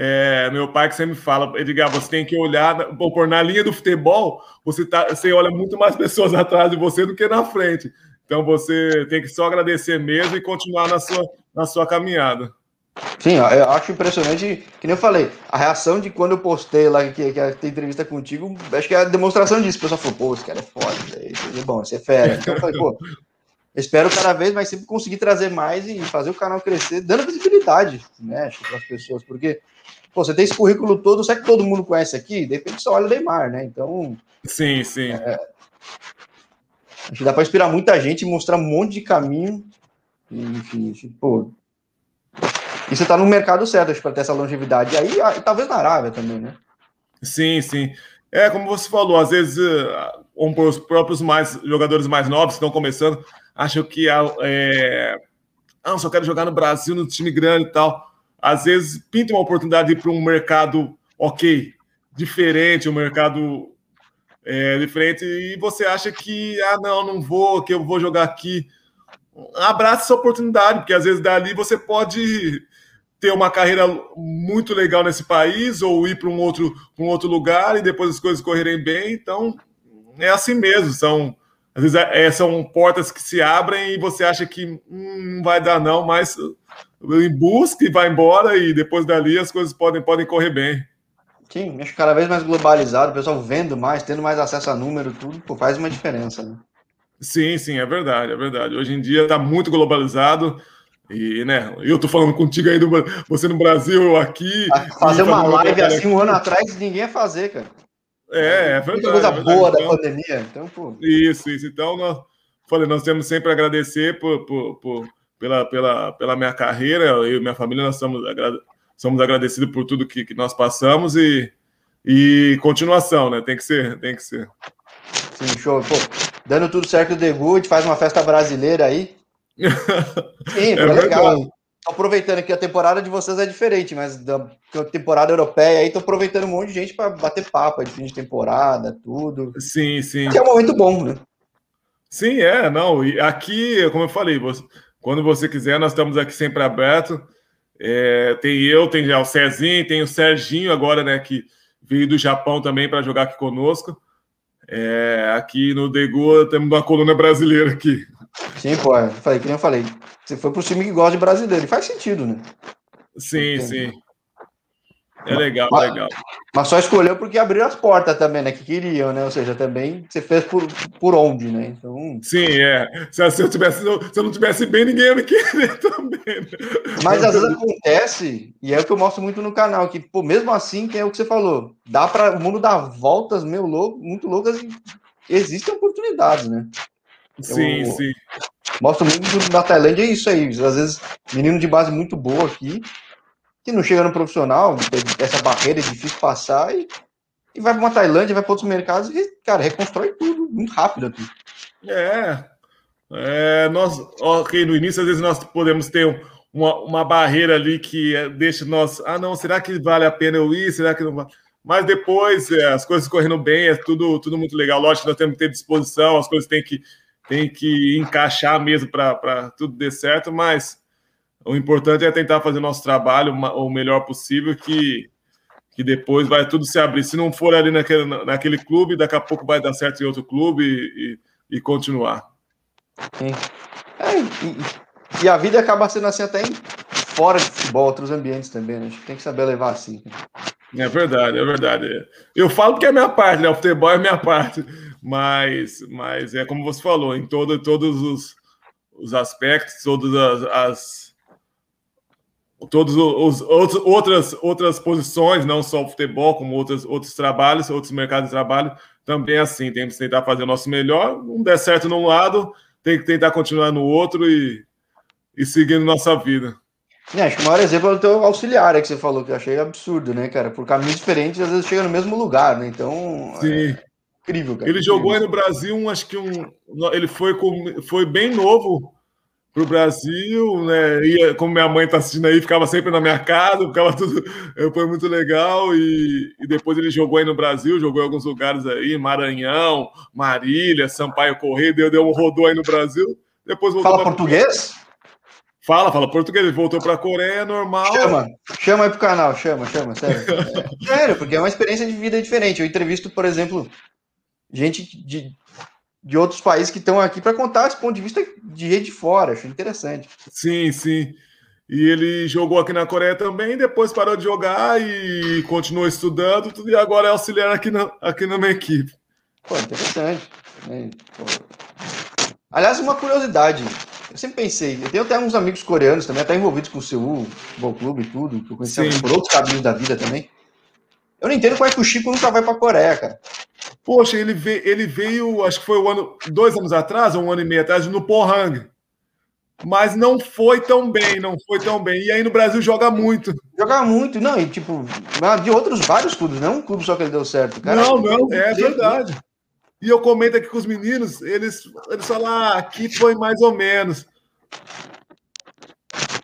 É, meu pai que sempre fala, Edgar, você tem que olhar, por na linha do futebol, você, tá, você olha muito mais pessoas atrás de você do que na frente. Então você tem que só agradecer mesmo e continuar na sua, na sua caminhada. Sim, eu acho impressionante, que nem eu falei, a reação de quando eu postei lá que, que tem entrevista contigo, acho que é a demonstração disso. O pessoal falou, pô, esse cara é foda, é bom, você é fera. Então eu falei, pô, espero cada vez mais sempre conseguir trazer mais e fazer o canal crescer, dando visibilidade, né, para as pessoas, porque, pô, você tem esse currículo todo, será que todo mundo conhece aqui? De repente só olha o Neymar, né? Então. Sim, sim. É, acho que dá para inspirar muita gente e mostrar um monte de caminho. Enfim, pô, e você está no mercado certo para ter essa longevidade. E aí, ah, talvez na Arábia também, né? Sim, sim. É, como você falou, às vezes um, os próprios mais, jogadores mais novos que estão começando acham que é, ah, só quero jogar no Brasil, no time grande e tal. Às vezes pinta uma oportunidade para um mercado ok, diferente, um mercado é, diferente, e você acha que, ah, não, não vou, que eu vou jogar aqui. Abraça essa oportunidade, porque às vezes dali você pode ter uma carreira muito legal nesse país ou ir para um outro, um outro lugar e depois as coisas correrem bem. Então, é assim mesmo. São, às vezes, é, é são portas que se abrem e você acha que hum, não vai dar, não, mas em busca e vai embora e depois dali as coisas podem, podem correr bem. Sim, acho que cada vez mais globalizado, o pessoal vendo mais, tendo mais acesso a número, tudo pô, faz uma diferença. Né? Sim, sim, é verdade, é verdade. Hoje em dia está muito globalizado. E, né, eu tô falando contigo aí, do, você no Brasil, eu aqui. Fazer uma live assim um ano atrás, ninguém ia fazer, cara. É, é verdade. Muita coisa é verdade. boa então, da pandemia. Então, pô. Isso, isso. Então, nós, falei, nós temos sempre a agradecer por, por, por, pela, pela, pela minha carreira. Eu e minha família, nós somos, somos agradecidos por tudo que, que nós passamos e, e continuação, né? Tem que ser, tem que ser. Sim, show. Pô, dando tudo certo o Good, faz uma festa brasileira aí. Sim, é legal. Tô aproveitando que a temporada de vocês é diferente, mas da temporada europeia aí tô aproveitando um monte de gente para bater papo de fim de temporada, tudo. Sim, sim. Que é um momento bom, né? Sim, é, não. E aqui, como eu falei, você, quando você quiser, nós estamos aqui sempre aberto. É, tem eu, tem já o Cezinho, tem o Serginho agora, né, que veio do Japão também para jogar aqui conosco. É, aqui no Degu temos uma coluna brasileira aqui. Sim, pô, eu falei, que nem eu falei. Você foi pro time que gosta de brasileiro. E faz sentido, né? Sim, sim. É legal, mas, legal. Mas só escolheu porque abriu as portas também, né? Que queriam, né? Ou seja, também você fez por, por onde, né? Então... Sim, é. Se, se, eu tivesse, se eu não tivesse bem, ninguém ia me querer também. Né? Mas às vezes acontece, e é o que eu mostro muito no canal, que, pô, mesmo assim, que é o que você falou, dá para o mundo dar voltas meio louco, muito loucas e existem oportunidades, né? Sim, eu sim. Mostra muito da Tailândia é isso aí. Às vezes, menino de base muito boa aqui, que não chega no profissional, essa barreira é difícil passar e, e vai para uma Tailândia, vai para outros mercados e, cara, reconstrói tudo muito rápido aqui. É. é nós, ok, no início, às vezes nós podemos ter um, uma, uma barreira ali que é, deixa nós. Ah, não, será que vale a pena eu ir? Será que não vale? Mas depois, é, as coisas correndo bem, é tudo, tudo muito legal. Lógico que nós temos que ter disposição, as coisas têm que, têm que encaixar mesmo para tudo dar certo, mas o importante é tentar fazer nosso trabalho o melhor possível, que, que depois vai tudo se abrir. Se não for ali naquele, naquele clube, daqui a pouco vai dar certo em outro clube e, e, e continuar. Sim. É, e, e, a vida acaba sendo assim até em, fora de futebol, outros ambientes também, né? A gente tem que saber levar assim. É verdade, é verdade. Eu falo que é minha parte, né? O futebol é minha parte, mas, mas é como você falou, em todo, todos os, os aspectos, todas as, as todos os, os outras outras posições, não só o futebol, como outros outros trabalhos, outros mercados de trabalho, também é assim, temos que tentar fazer o nosso melhor, não der certo num lado, tem que tentar continuar no outro e, e seguindo nossa vida. É, acho que o maior exemplo é o teu auxiliar é que você falou, que eu achei absurdo, né, cara? Por caminhos diferentes, às vezes chega no mesmo lugar, né? Então. Sim. É incrível, cara. Ele jogou aí no Brasil, um, acho que um. Ele foi, com, foi bem novo para o Brasil, né? Ia, como minha mãe está assistindo aí, ficava sempre na minha casa, ficava tudo. Foi muito legal. E, e, depois ele jogou aí no Brasil, jogou em alguns lugares aí, Maranhão, Marília, Sampaio Correia, deu, deu um rodou aí no Brasil. Depois Fala português? Fala, fala português. Ele voltou para a Coreia, normal. Chama, chama aí pro canal, chama, chama, sério. É, sério, porque é uma experiência de vida diferente. Eu entrevisto, por exemplo, gente de, de outros países que estão aqui para contar esse ponto de vista de rede de fora. Acho interessante. Sim, sim. E ele jogou aqui na Coreia também, depois parou de jogar e continuou estudando, tudo, e agora é auxiliar aqui na, aqui na minha equipe. Pô, interessante. Né? Aliás, uma curiosidade. Eu sempre pensei, eu tenho até uns amigos coreanos também, até envolvidos com o Seul, Futebol Clube e tudo, que eu conheci por outros caminhos da vida também. Eu não entendo como é que o Chico nunca vai para a Coreia, cara. Poxa, ele veio, ele veio, acho que foi um ano, dois anos atrás, ou um ano e meio atrás, no Pohang. Mas não foi tão bem, não foi tão bem. E aí no Brasil joga muito. Joga muito, não, e tipo, de outros vários clubes, não um clube só que ele deu certo. Cara, não, não, é verdade. E eu comento aqui com os meninos, eles, eles falam, ah, aqui foi mais ou menos.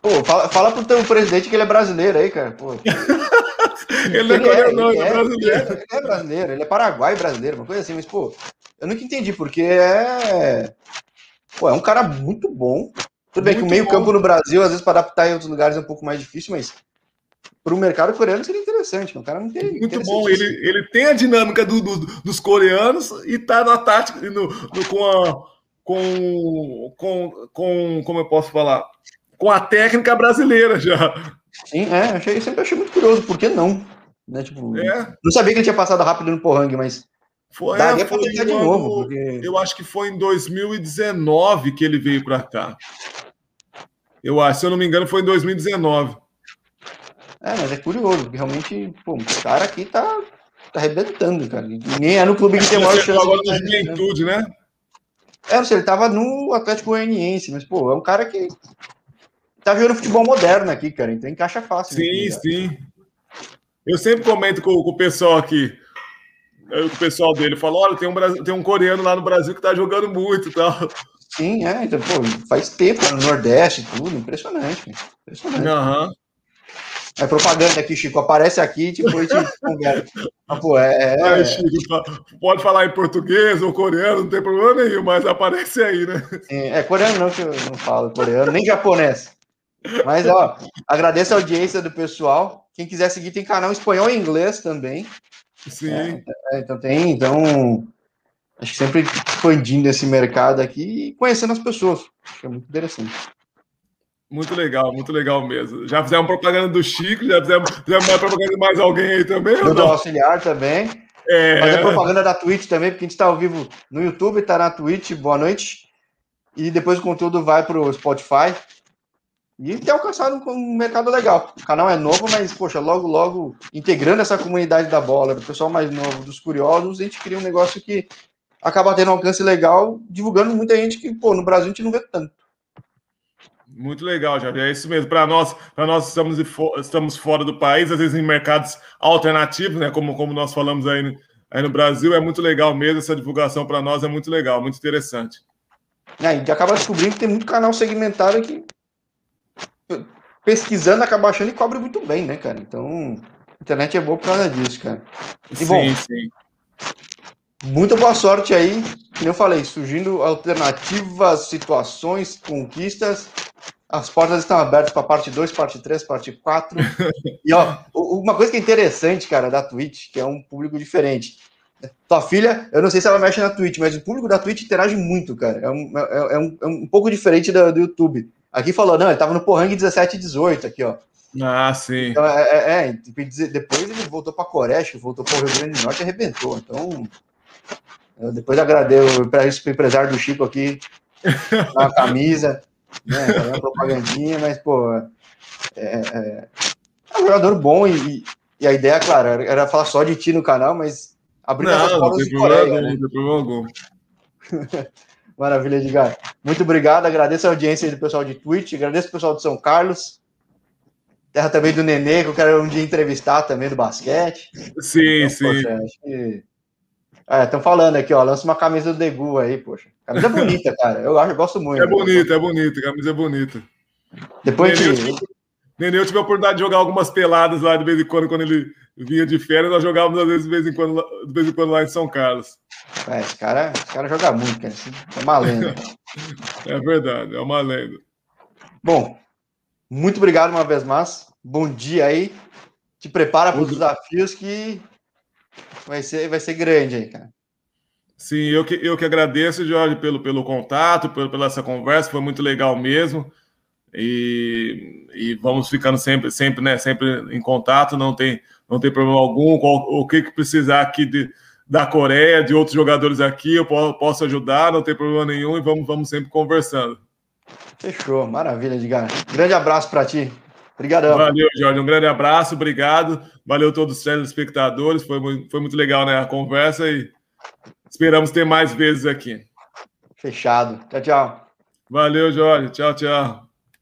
Pô, fala, fala pro teu presidente que ele é brasileiro aí, cara. Pô. ele não é coreano, não, ele é, é brasileiro. Ele é, brasileiro, ele é paraguai brasileiro, uma coisa assim, mas, pô, eu nunca entendi, porque é. Pô, é um cara muito bom. Tudo bem muito que o meio-campo no Brasil, às vezes, para adaptar em outros lugares é um pouco mais difícil, mas para o mercado coreano seria interessante. O cara não tem. Muito bom. Ele, ele tem a dinâmica do, do, dos coreanos e tá na tática no, no, com a. Com, com, com. Como eu posso falar? Com a técnica brasileira já. Sim, é, achei, sempre achei muito curioso, por que não? Né, tipo, é. Não sabia que ele tinha passado rápido no Pohang, mas foi, daria é, foi de ano, novo. Porque... Eu acho que foi em 2019 que ele veio para cá. Eu acho, se eu não me engano, foi em 2019. É, mas é curioso, porque realmente, pô, o cara aqui tá, tá arrebentando, cara. Ninguém é no clube que tem maior chance. agora na juventude, né? É, não sei, ele tava no Atlético Goianiense, mas, pô, é um cara que tá jogando futebol moderno aqui, cara, então encaixa fácil. Sim, aqui, sim. Eu sempre comento com, com, o pessoal aqui, o pessoal dele, fala, olha, tem um, tem um coreano lá no Brasil que tá jogando muito e tal. Sim, é, então, pô, faz tempo no Nordeste e tudo, impressionante. Impressionante. Aham. Uhum. É propaganda aqui, Chico. Aparece aqui tipo, e conversa. Ah, pô, é, é... Chico, pode falar em português ou coreano, não tem problema nenhum, mas aparece aí, né? Sim, é coreano não, que eu não falo coreano, nem japonês. Mas, ó, agradeço a audiência do pessoal. Quem quiser seguir, tem canal espanhol e inglês também. Sim. É, é, então tem, então acho que sempre expandindo esse mercado aqui e conhecendo as pessoas. Acho que é muito interessante. Muito legal, muito legal mesmo. Já fizemos propaganda do Chico, já fizemos, fizemos mais propaganda de mais alguém aí também? Do auxiliar também. É... Fazer propaganda da Twitch também, porque a gente está ao vivo no YouTube, está na Twitch, boa noite. E depois o conteúdo vai para o Spotify. E tem alcançado um mercado legal. O canal é novo, mas, poxa, logo, logo, integrando essa comunidade da bola, do pessoal mais novo, dos curiosos, a gente cria um negócio que acaba tendo um alcance legal, divulgando muita gente que, pô, no Brasil a gente não vê tanto. Muito legal, já é isso mesmo. Para nós, para nós estamos, estamos fora do país, às vezes em mercados alternativos, né? Como, como nós falamos aí, aí no Brasil, é muito legal mesmo. Essa divulgação para nós é muito legal, muito interessante. É, e acaba descobrindo que tem muito canal segmentado que pesquisando, acaba achando e cobre muito bem, né, cara? Então, a internet é boa por causa disso, cara. E, sim, bom, sim. Muito boa sorte aí, como eu falei, surgindo alternativas, situações, conquistas. As portas estão abertas para parte 2, parte 3, parte 4. e ó, uma coisa que é interessante, cara, da Twitch, que é um público diferente. Tua filha, eu não sei se ela mexe na Twitch, mas o público da Twitch interage muito, cara. É um, é, é um, é um pouco diferente do, do, YouTube. Aqui falou, não, ele tava no Porrang 17 e 18 aqui, ó. Ah, sim. Então, é, é, é depois ele voltou para Coreia, voltou para o Rio Grande do Norte e arrebentou. Então, eu depois agradeço para esse empresário do Chico aqui, uma camisa, né, uma propagandinha, mas, pô, é, é, é um jogador bom e, e, a ideia, claro, era falar só de ti no canal, mas abrir as portas de Coreia, né? Maravilha, Edgar. Muito obrigado, agradeço a audiência do pessoal de Twitch, agradeço o pessoal de São Carlos, terra também do Nenê, que eu quero um dia entrevistar também do basquete. Sim, então, sim. Poxa, acho que Estão é, falando aqui, ó. Lança uma camisa do Degu aí, poxa. Camisa bonita, cara. Eu acho, eu gosto muito. É bonita, é bonita. Camisa é bonita. Depois Nenê, de... Nenê, eu tive a oportunidade de jogar algumas peladas lá de vez em quando, quando ele vinha de férias, nós jogávamos às vezes de vez em quando, de vez em quando lá em São Carlos. É, esse cara, esse cara joga muito, cara. É uma lenda. é verdade, é uma lenda. Bom, muito obrigado uma vez mais. Bom dia aí. Te prepara para os desafios que vai ser, vai ser grande aí, cara. Sim, eu que, eu que agradeço, Jorge, pelo, pelo contato, pelo, pela essa conversa, foi muito legal mesmo. E, e vamos ficando sempre, sempre, né, sempre em contato, não tem, não tem problema algum. Qual, o que, que precisar aqui de, da Coreia, de outros jogadores aqui, eu posso, posso ajudar, não tem problema nenhum, e vamos, vamos sempre conversando. Fechou, maravilha, Edgar. Grande abraço para ti. Obrigadão. Valeu, Jorge. Um grande abraço, obrigado. Valeu a todos os telespectadores. Foi, foi muito legal né, a conversa e esperamos ter mais vezes aqui. Fechado. Tchau, tchau. Valeu, Jorge. Tchau, tchau.